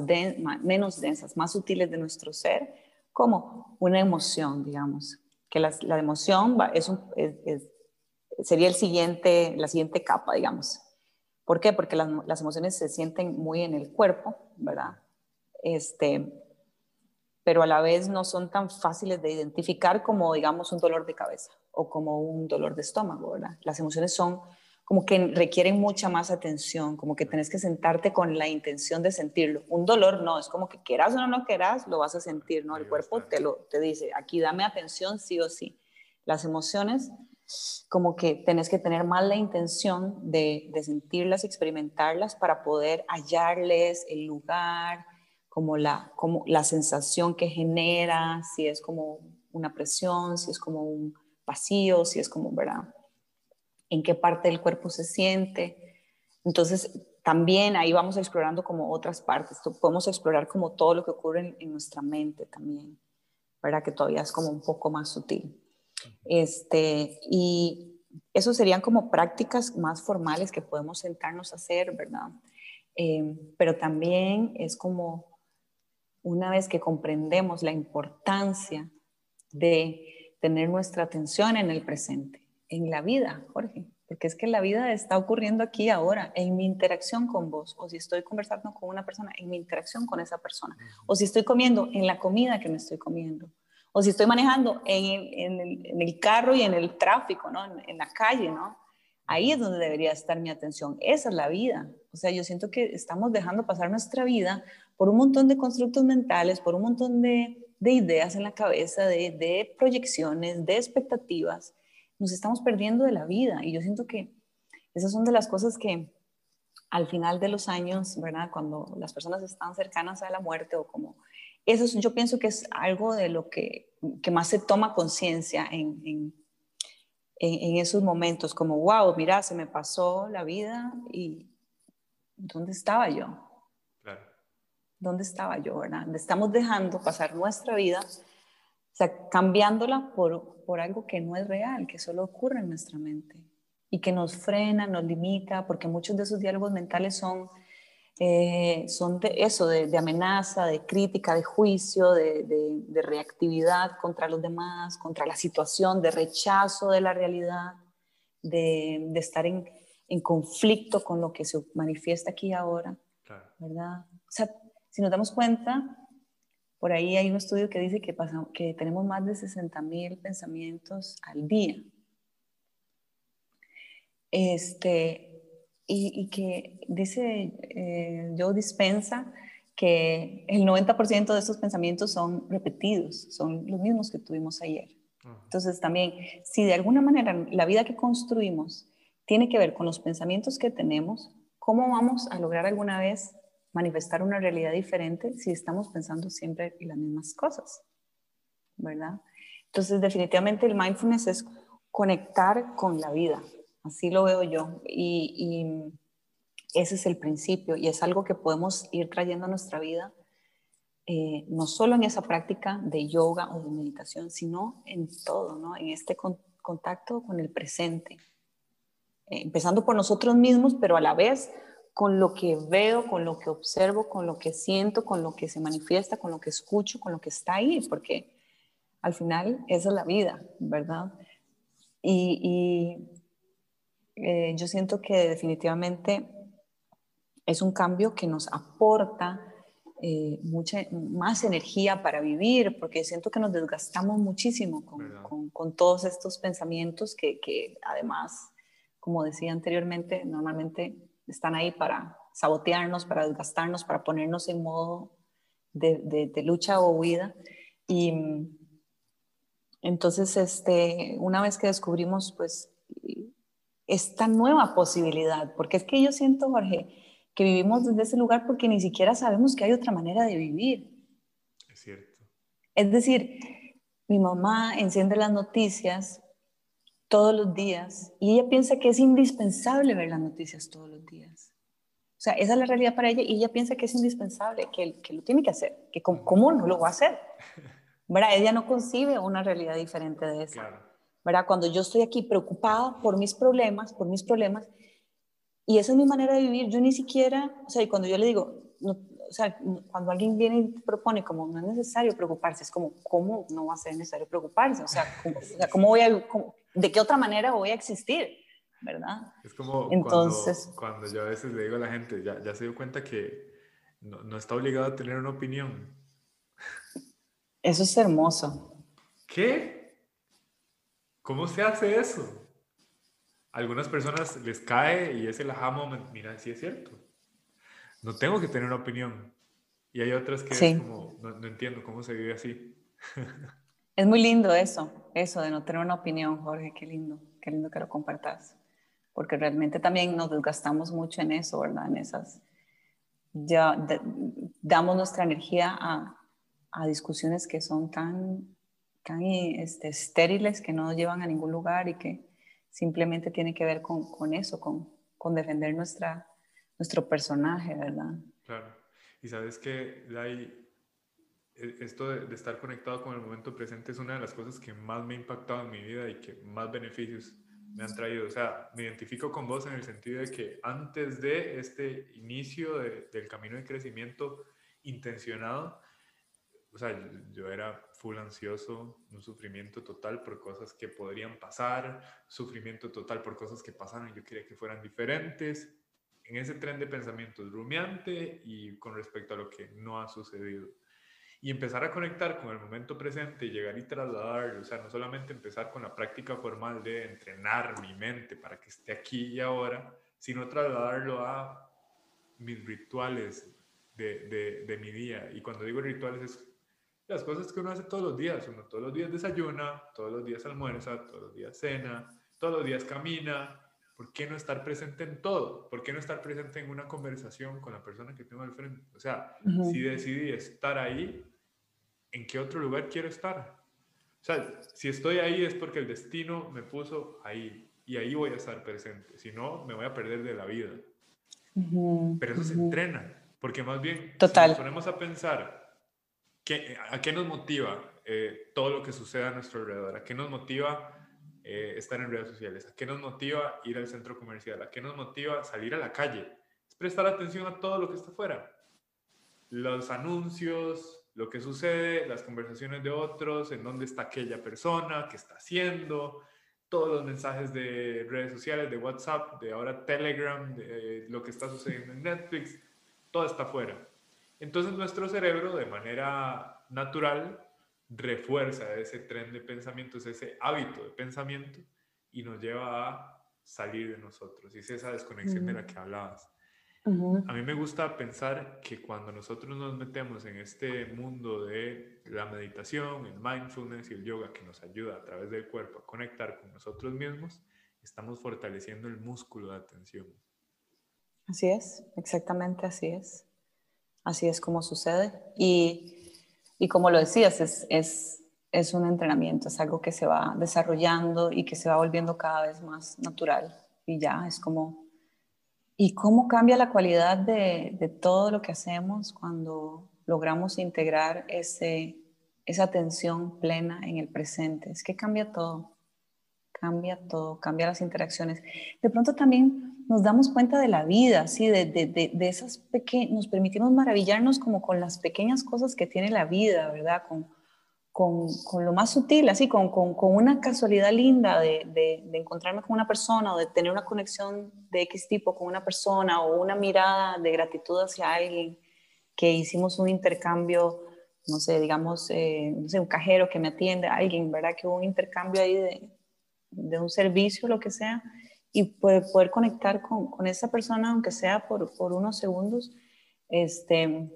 menos densas, más sutiles de nuestro ser, como una emoción, digamos, que la, emoción es sería el siguiente, la siguiente capa, digamos. ¿Por qué? Porque las, las, emociones se sienten muy en el cuerpo, ¿verdad? Este, pero a la vez no son tan fáciles de identificar como, digamos, un dolor de cabeza o como un dolor de estómago, ¿verdad? Las emociones son como que requieren mucha más atención, como que tenés que sentarte con la intención de sentirlo. Un dolor no, es como que quieras o no lo quieras, lo vas a sentir, ¿no? El cuerpo te, lo, te dice, aquí dame atención sí o sí. Las emociones, como que tenés que tener más la intención de, de sentirlas, experimentarlas para poder hallarles el lugar, como la, como la sensación que genera, si es como una presión, si es como un vacío, si es como, ¿verdad? En qué parte del cuerpo se siente. Entonces, también ahí vamos explorando como otras partes. Podemos explorar como todo lo que ocurre en, nuestra mente también, ¿verdad? Que todavía es como un poco más sutil. Este, y eso serían como prácticas más formales que podemos sentarnos a hacer, ¿verdad? Eh, pero también es como una vez que comprendemos la importancia de tener nuestra atención en el presente, en la vida, Jorge, porque es que la vida está ocurriendo aquí ahora, en mi interacción con vos, o si estoy conversando con una persona, en mi interacción con esa persona, o si estoy comiendo, en la comida que me estoy comiendo, o si estoy manejando en, el, carro y en el tráfico, ¿no? En, la calle, ¿no? Ahí es donde debería estar mi atención. Esa es la vida. O sea, yo siento que estamos dejando pasar nuestra vida por un montón de constructos mentales, por un montón de, ideas en la cabeza, de, proyecciones, de expectativas. Nos estamos perdiendo de la vida y yo siento que esas son de las cosas que al final de los años, ¿verdad? Cuando las personas están cercanas a la muerte o como... Eso yo pienso que es algo de lo que, más se toma conciencia en, en, en, esos momentos, como, wow, mira, se me pasó la vida y ¿dónde estaba yo? ¿dónde estaba yo, verdad? Estamos dejando pasar nuestra vida, o sea, cambiándola por, por algo que no es real, que solo ocurre en nuestra mente y que nos frena, nos limita, porque muchos de esos diálogos mentales son, eh, son de eso, de, amenaza, de crítica, de juicio, de, de, reactividad contra los demás, contra la situación, de rechazo de la realidad, de, estar en, en, conflicto con lo que se manifiesta aquí ahora, ¿verdad? O sea, si nos damos cuenta, por ahí hay un estudio que dice que, que tenemos más de 60 mil pensamientos al día. Este, y, que dice eh, Joe Dispensa que el 90% de estos pensamientos son repetidos, son los mismos que tuvimos ayer. Entonces también, si de alguna manera la vida que construimos tiene que ver con los pensamientos que tenemos, ¿cómo vamos a lograr alguna vez manifestar una realidad diferente si estamos pensando siempre en las mismas cosas, ¿verdad? Entonces, definitivamente el mindfulness es conectar con la vida, así lo veo yo, y, ese es el principio, y es algo que podemos ir trayendo a nuestra vida eh, no solo en esa práctica de yoga o de meditación, sino en todo, ¿no? En este contacto con el presente. Eh, empezando por nosotros mismos, pero a la vez con lo que veo, con lo que observo, con lo que siento, con lo que se manifiesta, con lo que escucho, con lo que está ahí, porque al final esa es la vida, ¿verdad? Y, eh, yo siento que definitivamente es un cambio que nos aporta eh, mucha más energía para vivir, porque siento que nos desgastamos muchísimo con, con, todos estos pensamientos que, que, además, como decía anteriormente, normalmente están ahí para sabotearnos, para desgastarnos, para ponernos en modo de, lucha o huida. Y entonces, este, una vez que descubrimos, pues, esta nueva posibilidad, porque es que yo siento, Jorge, que vivimos desde ese lugar porque ni siquiera sabemos que hay otra manera de vivir. Es cierto. Es decir, mi mamá enciende las noticias todos los días y ella piensa que es indispensable ver las noticias todos los días. O sea, esa es la realidad para ella y ella piensa que es indispensable, que, que lo tiene que hacer, que cómo no lo va a hacer. ¿Verdad? Ella no concibe una realidad diferente de esa. Claro. ¿Verdad? Cuando yo estoy aquí preocupada por mis problemas, por mis problemas, y esa es mi manera de vivir, yo ni siquiera, o sea, y cuando yo le digo, o sea, cuando alguien viene y propone como no es necesario preocuparse, es como, ¿cómo no va a ser necesario preocuparse? O sea, ¿cómo, o sea, ¿cómo voy a, ¿de qué otra manera voy a existir? ¿Verdad? Es como Entonces, cuando, cuando yo a veces le digo a la gente, ya, ya se dio cuenta que no, no está obligado a tener una opinión. Eso es hermoso. ¿Qué? ¿Cómo se hace eso? algunas personas les cae y es el aha moment, mira, sí es cierto. No tengo que tener una opinión. Y hay otras que es como, no, no, entiendo cómo se vive así. [laughs] es muy lindo eso, eso de no tener una opinión, Jorge, qué lindo, qué lindo que lo compartas. Porque realmente también nos desgastamos mucho en eso, ¿verdad? En esas. Ya damos nuestra energía a, a, discusiones que son tan, tan este, estériles que no llevan a ningún lugar y que simplemente tiene que ver con, con eso, con, con, defender nuestra, nuestro personaje, ¿verdad? Claro. Y sabes que, e, esto de, estar conectado con el momento presente es una de las cosas que más me ha impactado en mi vida y que más beneficios me han traído. O sea, me identifico con vos en el sentido de que antes de este inicio del camino de crecimiento intencionado, o sea, yo era full ansioso, un sufrimiento total por cosas que podrían pasar, sufrimiento total por cosas que pasaron y yo quería que fueran diferentes, en ese tren de pensamientos rumiante y con respecto a lo que no ha sucedido. Y empezar a conectar con el momento presente y llegar y trasladarlo, o sea, no solamente empezar con la práctica formal de entrenar mi mente para que esté aquí y ahora, sino trasladarlo a mis rituales de, de, de mi día. Y cuando digo rituales es las cosas que uno hace todos los días. Uno todos los días desayuna, todos los días almuerza, todos los días cena, todos los días camina. ¿Por qué no estar presente en todo? ¿Por qué no estar presente en una conversación con la persona que tengo al frente? O sea, si decidí estar ahí, ¿en qué otro lugar quiero estar? O sea, si estoy ahí es porque el destino me puso ahí y ahí voy a estar presente. Si no, me voy a perder de la vida. Pero eso se entrena, porque más bien, Total. si nos ponemos a pensar ¿A qué nos motiva eh, todo lo que sucede a nuestro alrededor? ¿A qué nos motiva eh, estar en redes sociales? ¿A qué nos motiva ir al centro comercial? ¿A qué nos motiva salir a la calle? Es prestar atención a todo lo que está afuera. Los anuncios, lo que sucede, las conversaciones de otros, en dónde está aquella persona, qué está haciendo, todos los mensajes de redes sociales, de WhatsApp, de ahora Telegram, de lo que está sucediendo en Netflix, todo está afuera. Entonces nuestro cerebro de manera natural refuerza ese tren de pensamientos, ese hábito de pensamiento y nos lleva a salir de nosotros. Y es esa desconexión de la que hablabas. A mí me gusta pensar que cuando nosotros nos metemos en este mundo de la meditación, el mindfulness y el yoga que nos ayuda a través del cuerpo a conectar con nosotros mismos, estamos fortaleciendo el músculo de atención. Así es, exactamente así es. Así es como sucede. Y, y como lo decías, es, es, es, un entrenamiento, es algo que se va desarrollando y que se va volviendo cada vez más natural. Y ya es como... ¿Y cómo cambia la cualidad de, de todo lo que hacemos cuando, logramos integrar ese, esa atención plena en el presente. Es que cambia todo, cambia todo, cambia las interacciones. De pronto también nos damos cuenta de la vida, ¿sí? de, de, de, esas pequeñas, nos permitimos maravillarnos como con las pequeñas cosas que tiene la vida, ¿verdad? Con, con, con lo más sutil, así, con, con, una casualidad linda de, encontrarme con una persona o de tener una conexión de X tipo con una persona o una mirada de gratitud hacia alguien que hicimos un intercambio no sé, digamos, eh, no sé, un cajero que me atiende, alguien, ¿verdad? Que hubo un intercambio ahí de, de un servicio, lo que sea, y poder, poder conectar con, con, esa persona, aunque sea por, por, unos segundos. Este,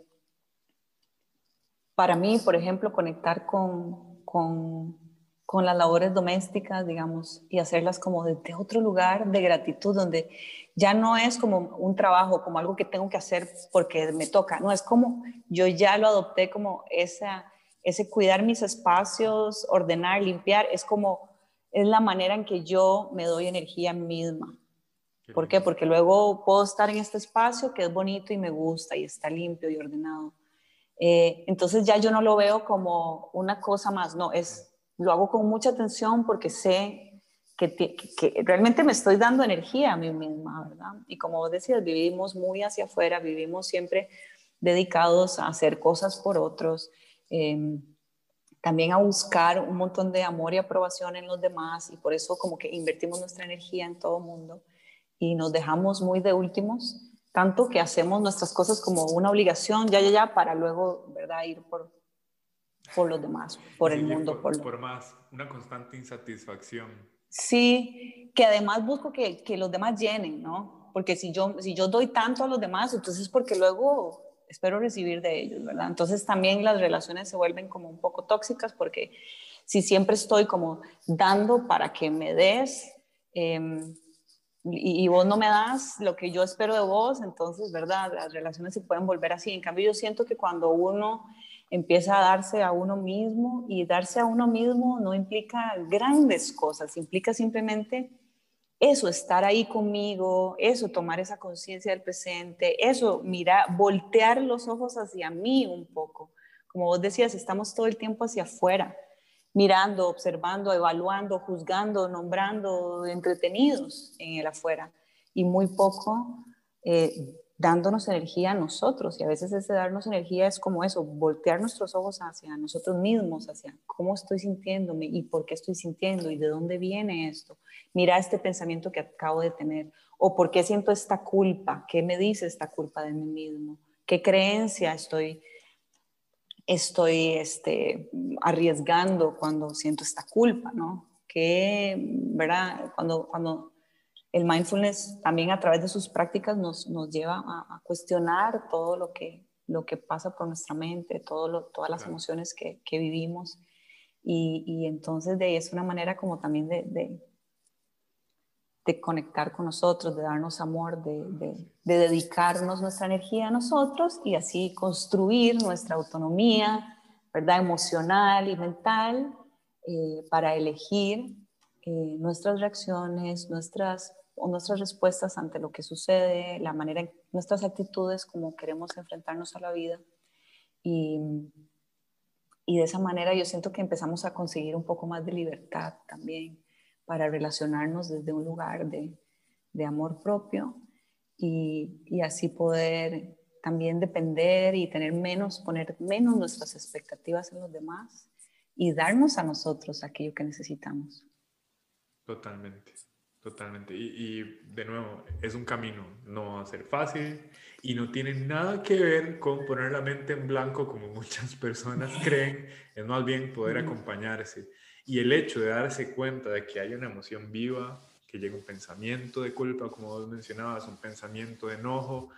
para mí, por ejemplo, conectar con, con, con las labores domésticas, digamos, y hacerlas como desde otro lugar de gratitud, donde ya no es como un trabajo, como algo que tengo que hacer porque me toca, no, es como yo ya lo adopté como esa, ese cuidar mis espacios, ordenar, limpiar, es como, es la manera en que yo me doy energía misma. ¿Por qué? Porque luego puedo estar en este espacio que es bonito y me gusta y está limpio y ordenado. Eh, entonces ya yo no lo veo como una cosa más, no, es, lo hago con mucha atención porque sé que, realmente me estoy dando energía a mí misma, ¿verdad? Y como vos decías, vivimos muy hacia afuera, vivimos siempre dedicados a hacer cosas por otros, em, también a buscar un montón de amor y aprobación en los demás y por eso como que invertimos nuestra energía en todo mundo y nos dejamos muy de últimos, tanto que hacemos nuestras cosas como una obligación, ya, ya, ya, para luego, ¿verdad?, ir por, por los demás, por el mundo. Por, por más, una constante insatisfacción. Sí, que además busco que, que, los demás llenen, ¿no? Porque si yo, si yo doy tanto a los demás, entonces porque luego espero recibir de ellos, ¿verdad? Entonces también las relaciones se vuelven como un poco tóxicas porque si siempre estoy como dando para que me des em, y, y, vos no me das lo que yo espero de vos, entonces, ¿verdad? Las relaciones se pueden volver así. En cambio, yo siento que cuando uno empieza a darse a uno mismo y darse a uno mismo no implica grandes cosas, implica simplemente eso, estar ahí conmigo, eso, tomar esa conciencia del presente, eso, mira, voltear los ojos hacia mí un poco. Como vos decías, estamos todo el tiempo hacia afuera, mirando, observando, evaluando, juzgando, nombrando, entretenidos en el afuera y muy poco eh, dándonos energía a nosotros. Y a veces ese darnos energía es como eso, voltear nuestros ojos hacia nosotros mismos, hacia cómo estoy sintiéndome y por qué estoy sintiendo y de dónde viene esto. Mira este pensamiento que acabo de tener o por qué siento esta culpa, qué me dice esta culpa de mí mismo, qué creencia estoy estoy este, arriesgando cuando siento esta culpa, ¿no? Que, ¿verdad? Cuando, cuando el mindfulness también a través de sus prácticas nos, nos lleva a, cuestionar todo lo que, lo que pasa por nuestra mente, todo todas las emociones que, que vivimos. Y, y, entonces de ahí es una manera como también de, de, de conectar con nosotros, de darnos amor, de, de, dedicarnos nuestra energía a nosotros y así construir nuestra autonomía, ¿verdad? Emocional y mental eh, para elegir eh, nuestras reacciones, nuestras o nuestras respuestas ante lo que sucede, la manera, en, nuestras actitudes, como queremos enfrentarnos a la vida. Y, y de esa manera yo siento que empezamos a conseguir un poco más de libertad también para relacionarnos desde un lugar de, de amor propio y, y, así poder también depender y tener menos, poner menos nuestras expectativas en los demás y darnos a nosotros aquello que necesitamos. Totalmente. Totalmente. Y, de nuevo, es un camino, no va a ser fácil y no tiene nada que ver con poner la mente en blanco como [laughs] muchas personas creen, es más bien poder acompañarse. Y el hecho de darse cuenta de que hay una emoción viva, que llega un pensamiento de culpa, como vos mencionabas, un pensamiento de enojo,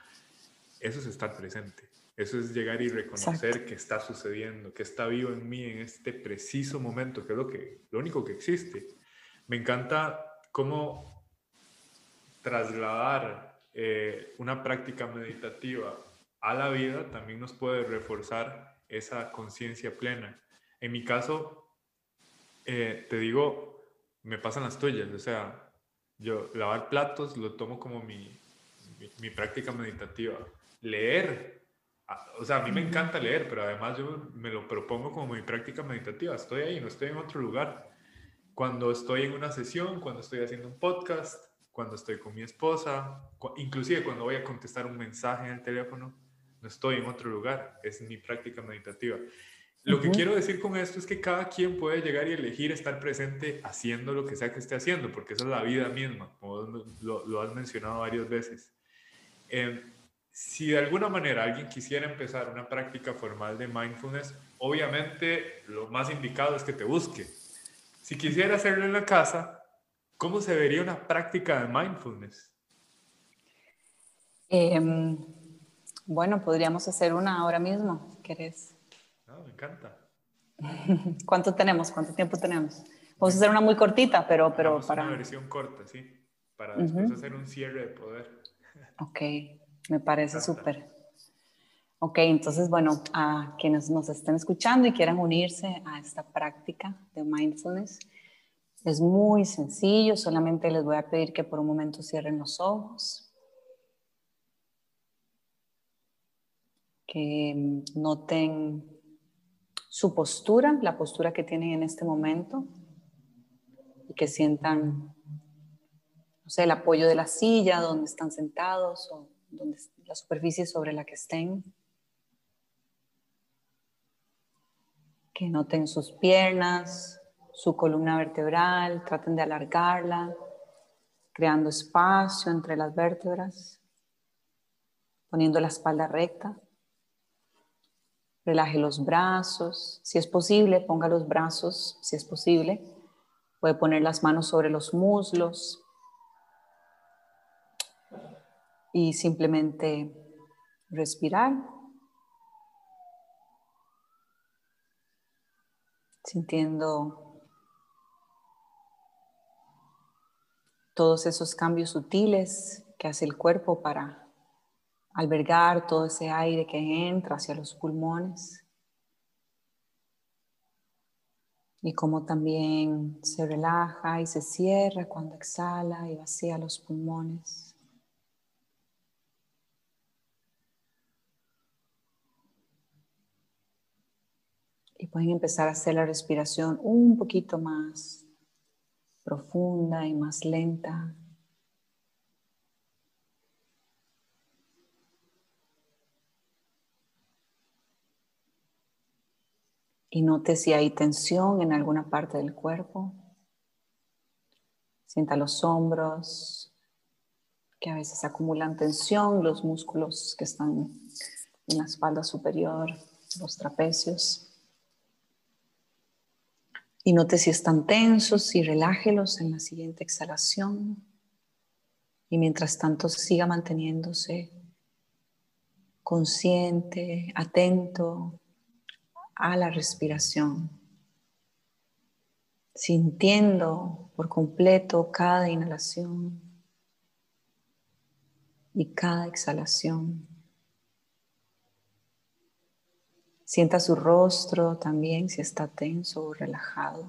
eso es estar presente. Eso es llegar y reconocer que está sucediendo, que está vivo en mí en este preciso momento, que es lo, que, lo único que existe. Me encanta cómo trasladar eh, una práctica meditativa a la vida también nos puede reforzar esa conciencia plena. En mi caso, eh, te digo, me pasan las tuyas, o sea, yo lavar platos lo tomo como mi, mi, mi práctica meditativa. Leer o sea, a mí me encanta leer, pero además yo me lo propongo como mi práctica meditativa. Estoy ahí, no estoy en otro lugar. Cuando estoy en una sesión, cuando estoy haciendo un podcast, cuando estoy con mi esposa, inclusive cuando voy a contestar un mensaje en el teléfono, no estoy en otro lugar. Es mi práctica meditativa. Lo que quiero decir con esto es que cada quien puede llegar y elegir estar presente haciendo lo que sea que esté haciendo, porque esa es la vida misma, como lo, has mencionado varias veces. Eh, si de alguna manera alguien quisiera empezar una práctica formal de mindfulness, obviamente lo más indicado es que te busque. Si quisiera hacerlo en la casa, ¿cómo se vería una práctica de mindfulness? Em, bueno, podríamos hacer una ahora mismo, ¿querés? Ah, me encanta. [laughs] ¿Cuánto tenemos? ¿Cuánto tiempo tenemos? Vamos a hacer una muy cortita, pero, pero para... Una versión corta, sí, para después hacer un cierre de poder. Ok. Me parece súper. Ok, entonces, bueno, a quienes nos estén escuchando y quieran unirse a esta práctica de mindfulness, es muy sencillo, solamente les voy a pedir que por un momento cierren los ojos, que noten su postura, la postura que tienen en este momento, y que sientan, no sé, el apoyo de la silla donde están sentados o donde, la superficie sobre la que estén. Que noten sus piernas, su columna vertebral, traten de alargarla, creando espacio entre las vértebras, poniendo la espalda recta. Relaje los brazos, si es posible, ponga los brazos, si es posible. Puede poner las manos sobre los muslos, y simplemente respirar, sintiendo todos esos cambios sutiles que hace el cuerpo para albergar todo ese aire que entra hacia los pulmones y cómo también se relaja y se cierra cuando exhala y vacía los pulmones. Y pueden empezar a hacer la respiración un poquito más profunda y más lenta. Y note si hay tensión en alguna parte del cuerpo. Sienta los hombros, que a veces acumulan tensión, los músculos que están en la espalda superior, los trapecios. Y note si están tensos y relájelos en la siguiente exhalación. Y mientras tanto siga manteniéndose consciente, atento a la respiración, sintiendo por completo cada inhalación y cada exhalación. Sienta su rostro también si está tenso o relajado.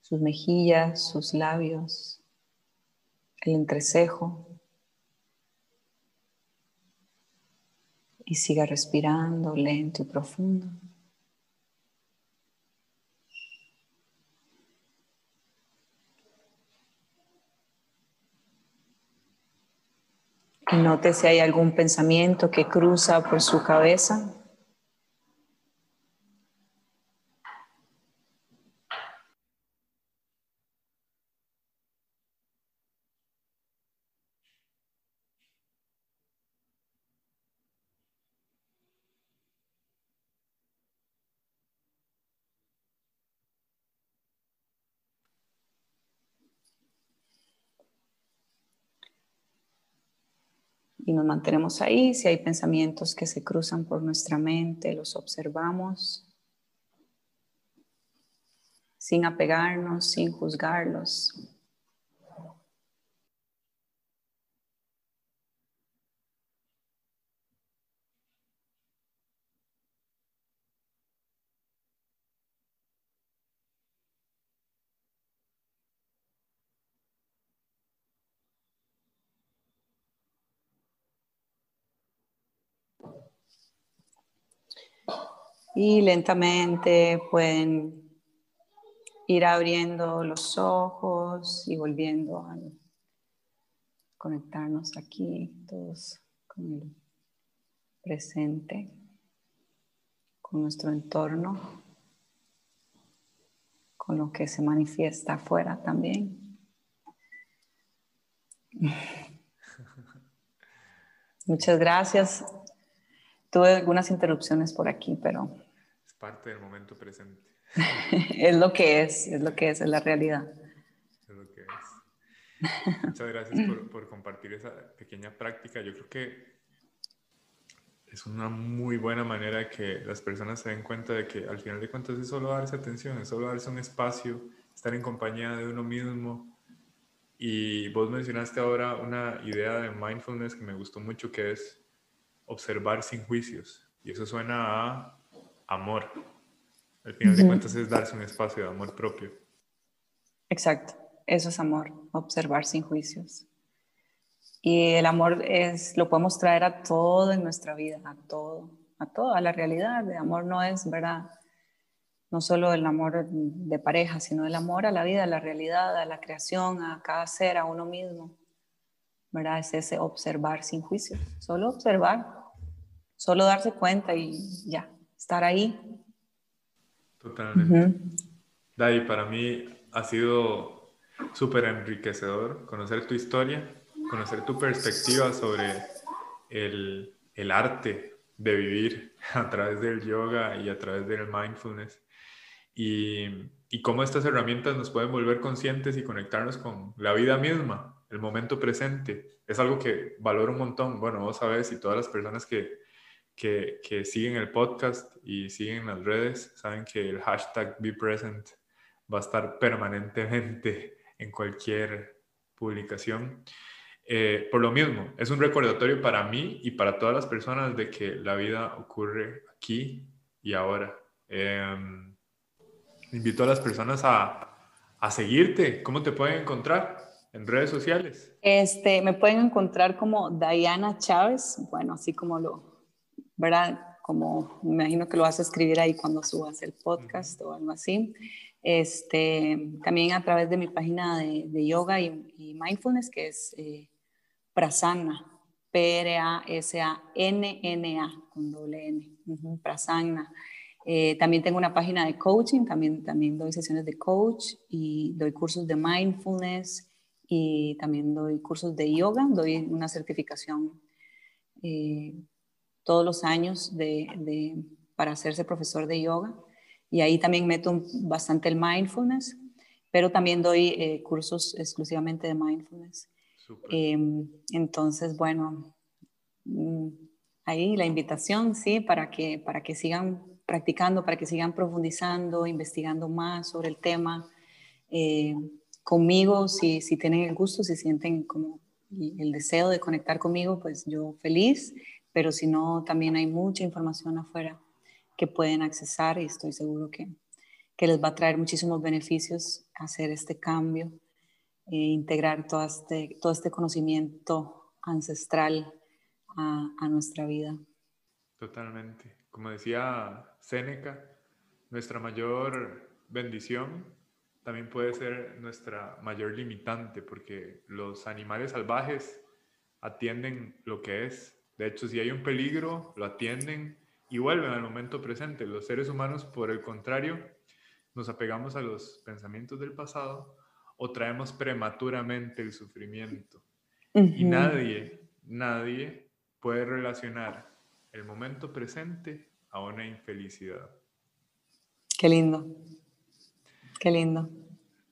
Sus mejillas, sus labios, el entrecejo. Y siga respirando lento y profundo. Note si hay algún pensamiento que cruza por su cabeza. Y nos mantenemos ahí. Si hay pensamientos que se cruzan por nuestra mente, los observamos sin apegarnos, sin juzgarlos. Y lentamente pueden ir abriendo los ojos y volviendo a conectarnos aquí todos con el presente, con nuestro entorno, con lo que se manifiesta afuera también. [laughs] Muchas gracias. Tuve algunas interrupciones por aquí, pero... Parte del momento presente. [laughs] es lo que es, es lo que es, es la realidad. Es lo que es. Muchas gracias por, [laughs] por compartir esa pequeña práctica. Yo creo que es una muy buena manera de que las personas se den cuenta de que al final de cuentas es solo darse atención, es solo darse un espacio, estar en compañía de uno mismo, y vos mencionaste ahora una idea de mindfulness que me gustó mucho, que es observar sin juicios. Y eso suena a amor. Al final de cuentas es darse un espacio de amor propio. Exacto, eso es amor, observar sin juicios. Y el amor es, lo podemos traer a todo en nuestra vida, a todo, a todo, a la realidad. El amor no es, ¿verdad? no solo el amor de pareja, sino el amor a la vida, a la realidad, a la creación, a cada ser, a uno mismo. ¿Verdad? Es ese observar sin juicio, solo observar, solo darse cuenta y ya, estar ahí. Totalmente. Uh para mí ha sido súper enriquecedor conocer tu historia, conocer tu perspectiva sobre el, el arte de vivir [laughs] a través del yoga y a través del mindfulness y, y cómo estas herramientas nos pueden volver conscientes y conectarnos con la vida misma, el momento presente. Es algo que valoro un montón. Bueno, vos sabés y todas las personas que, que, que siguen el podcast y siguen las redes saben que el hashtag BePresent va a estar permanentemente [laughs] en cualquier publicación. Eh, por lo mismo, es un recordatorio para mí y para todas las personas de que la vida ocurre aquí y ahora. Eh, invito a las personas a, a seguirte. ¿Cómo te pueden encontrar? en redes sociales? Este, me pueden encontrar como Diana Chávez, bueno, así como lo, ¿verdad? Como me imagino que lo vas a escribir ahí cuando subas el podcast o algo así. Este, también a través de mi página de, de yoga y, mindfulness, que es eh, Prasanna, P-R-A-S-A-N-N-A, con doble N, Prasanna. Eh, también tengo una página de coaching, también, también doy sesiones de coach y doy cursos de mindfulness y también doy cursos de yoga, doy una certificación eh, todos los años de, de, para hacerse profesor de yoga y ahí también meto bastante el mindfulness, pero también doy eh, cursos exclusivamente de mindfulness. Em, entonces, bueno, mm, ahí la invitación, sí, para que, para que sigan practicando para que sigan profundizando, investigando más sobre el tema. Eh, conmigo, si, si tienen el gusto, si sienten como el deseo de conectar conmigo, pues yo feliz, pero si no, también hay mucha información afuera que pueden accesar y estoy seguro que, que les va a traer muchísimos beneficios hacer este cambio, e integrar todo este, todo este conocimiento ancestral a, a nuestra vida. Totalmente. Como decía Séneca, nuestra mayor bendición también puede ser nuestra mayor limitante, porque los animales salvajes atienden lo que es. De hecho, si hay un peligro, lo atienden y vuelven al momento presente. Los seres humanos, por el contrario, nos apegamos a los pensamientos del pasado o traemos prematuramente el sufrimiento. Y nadie, nadie puede relacionar el momento presente a una infelicidad. Qué lindo, qué lindo.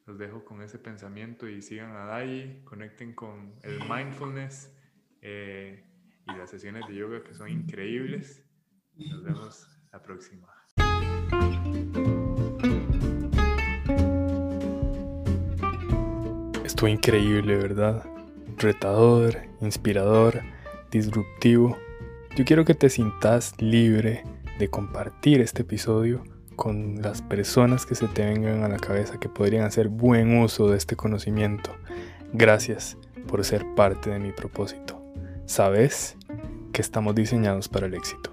Los dejo con ese pensamiento y sigan a Dai, conecten con el mindfulness eh, y las sesiones de yoga que son increíbles. Nos vemos la próxima. Estuvo increíble, ¿verdad? Retador, inspirador, disruptivo. Yo quiero que te sintas libre de compartir este episodio con las personas que se te vengan a la cabeza que podrían hacer buen uso de este conocimiento. Gracias por ser parte de mi propósito. Sabes que estamos diseñados para el éxito.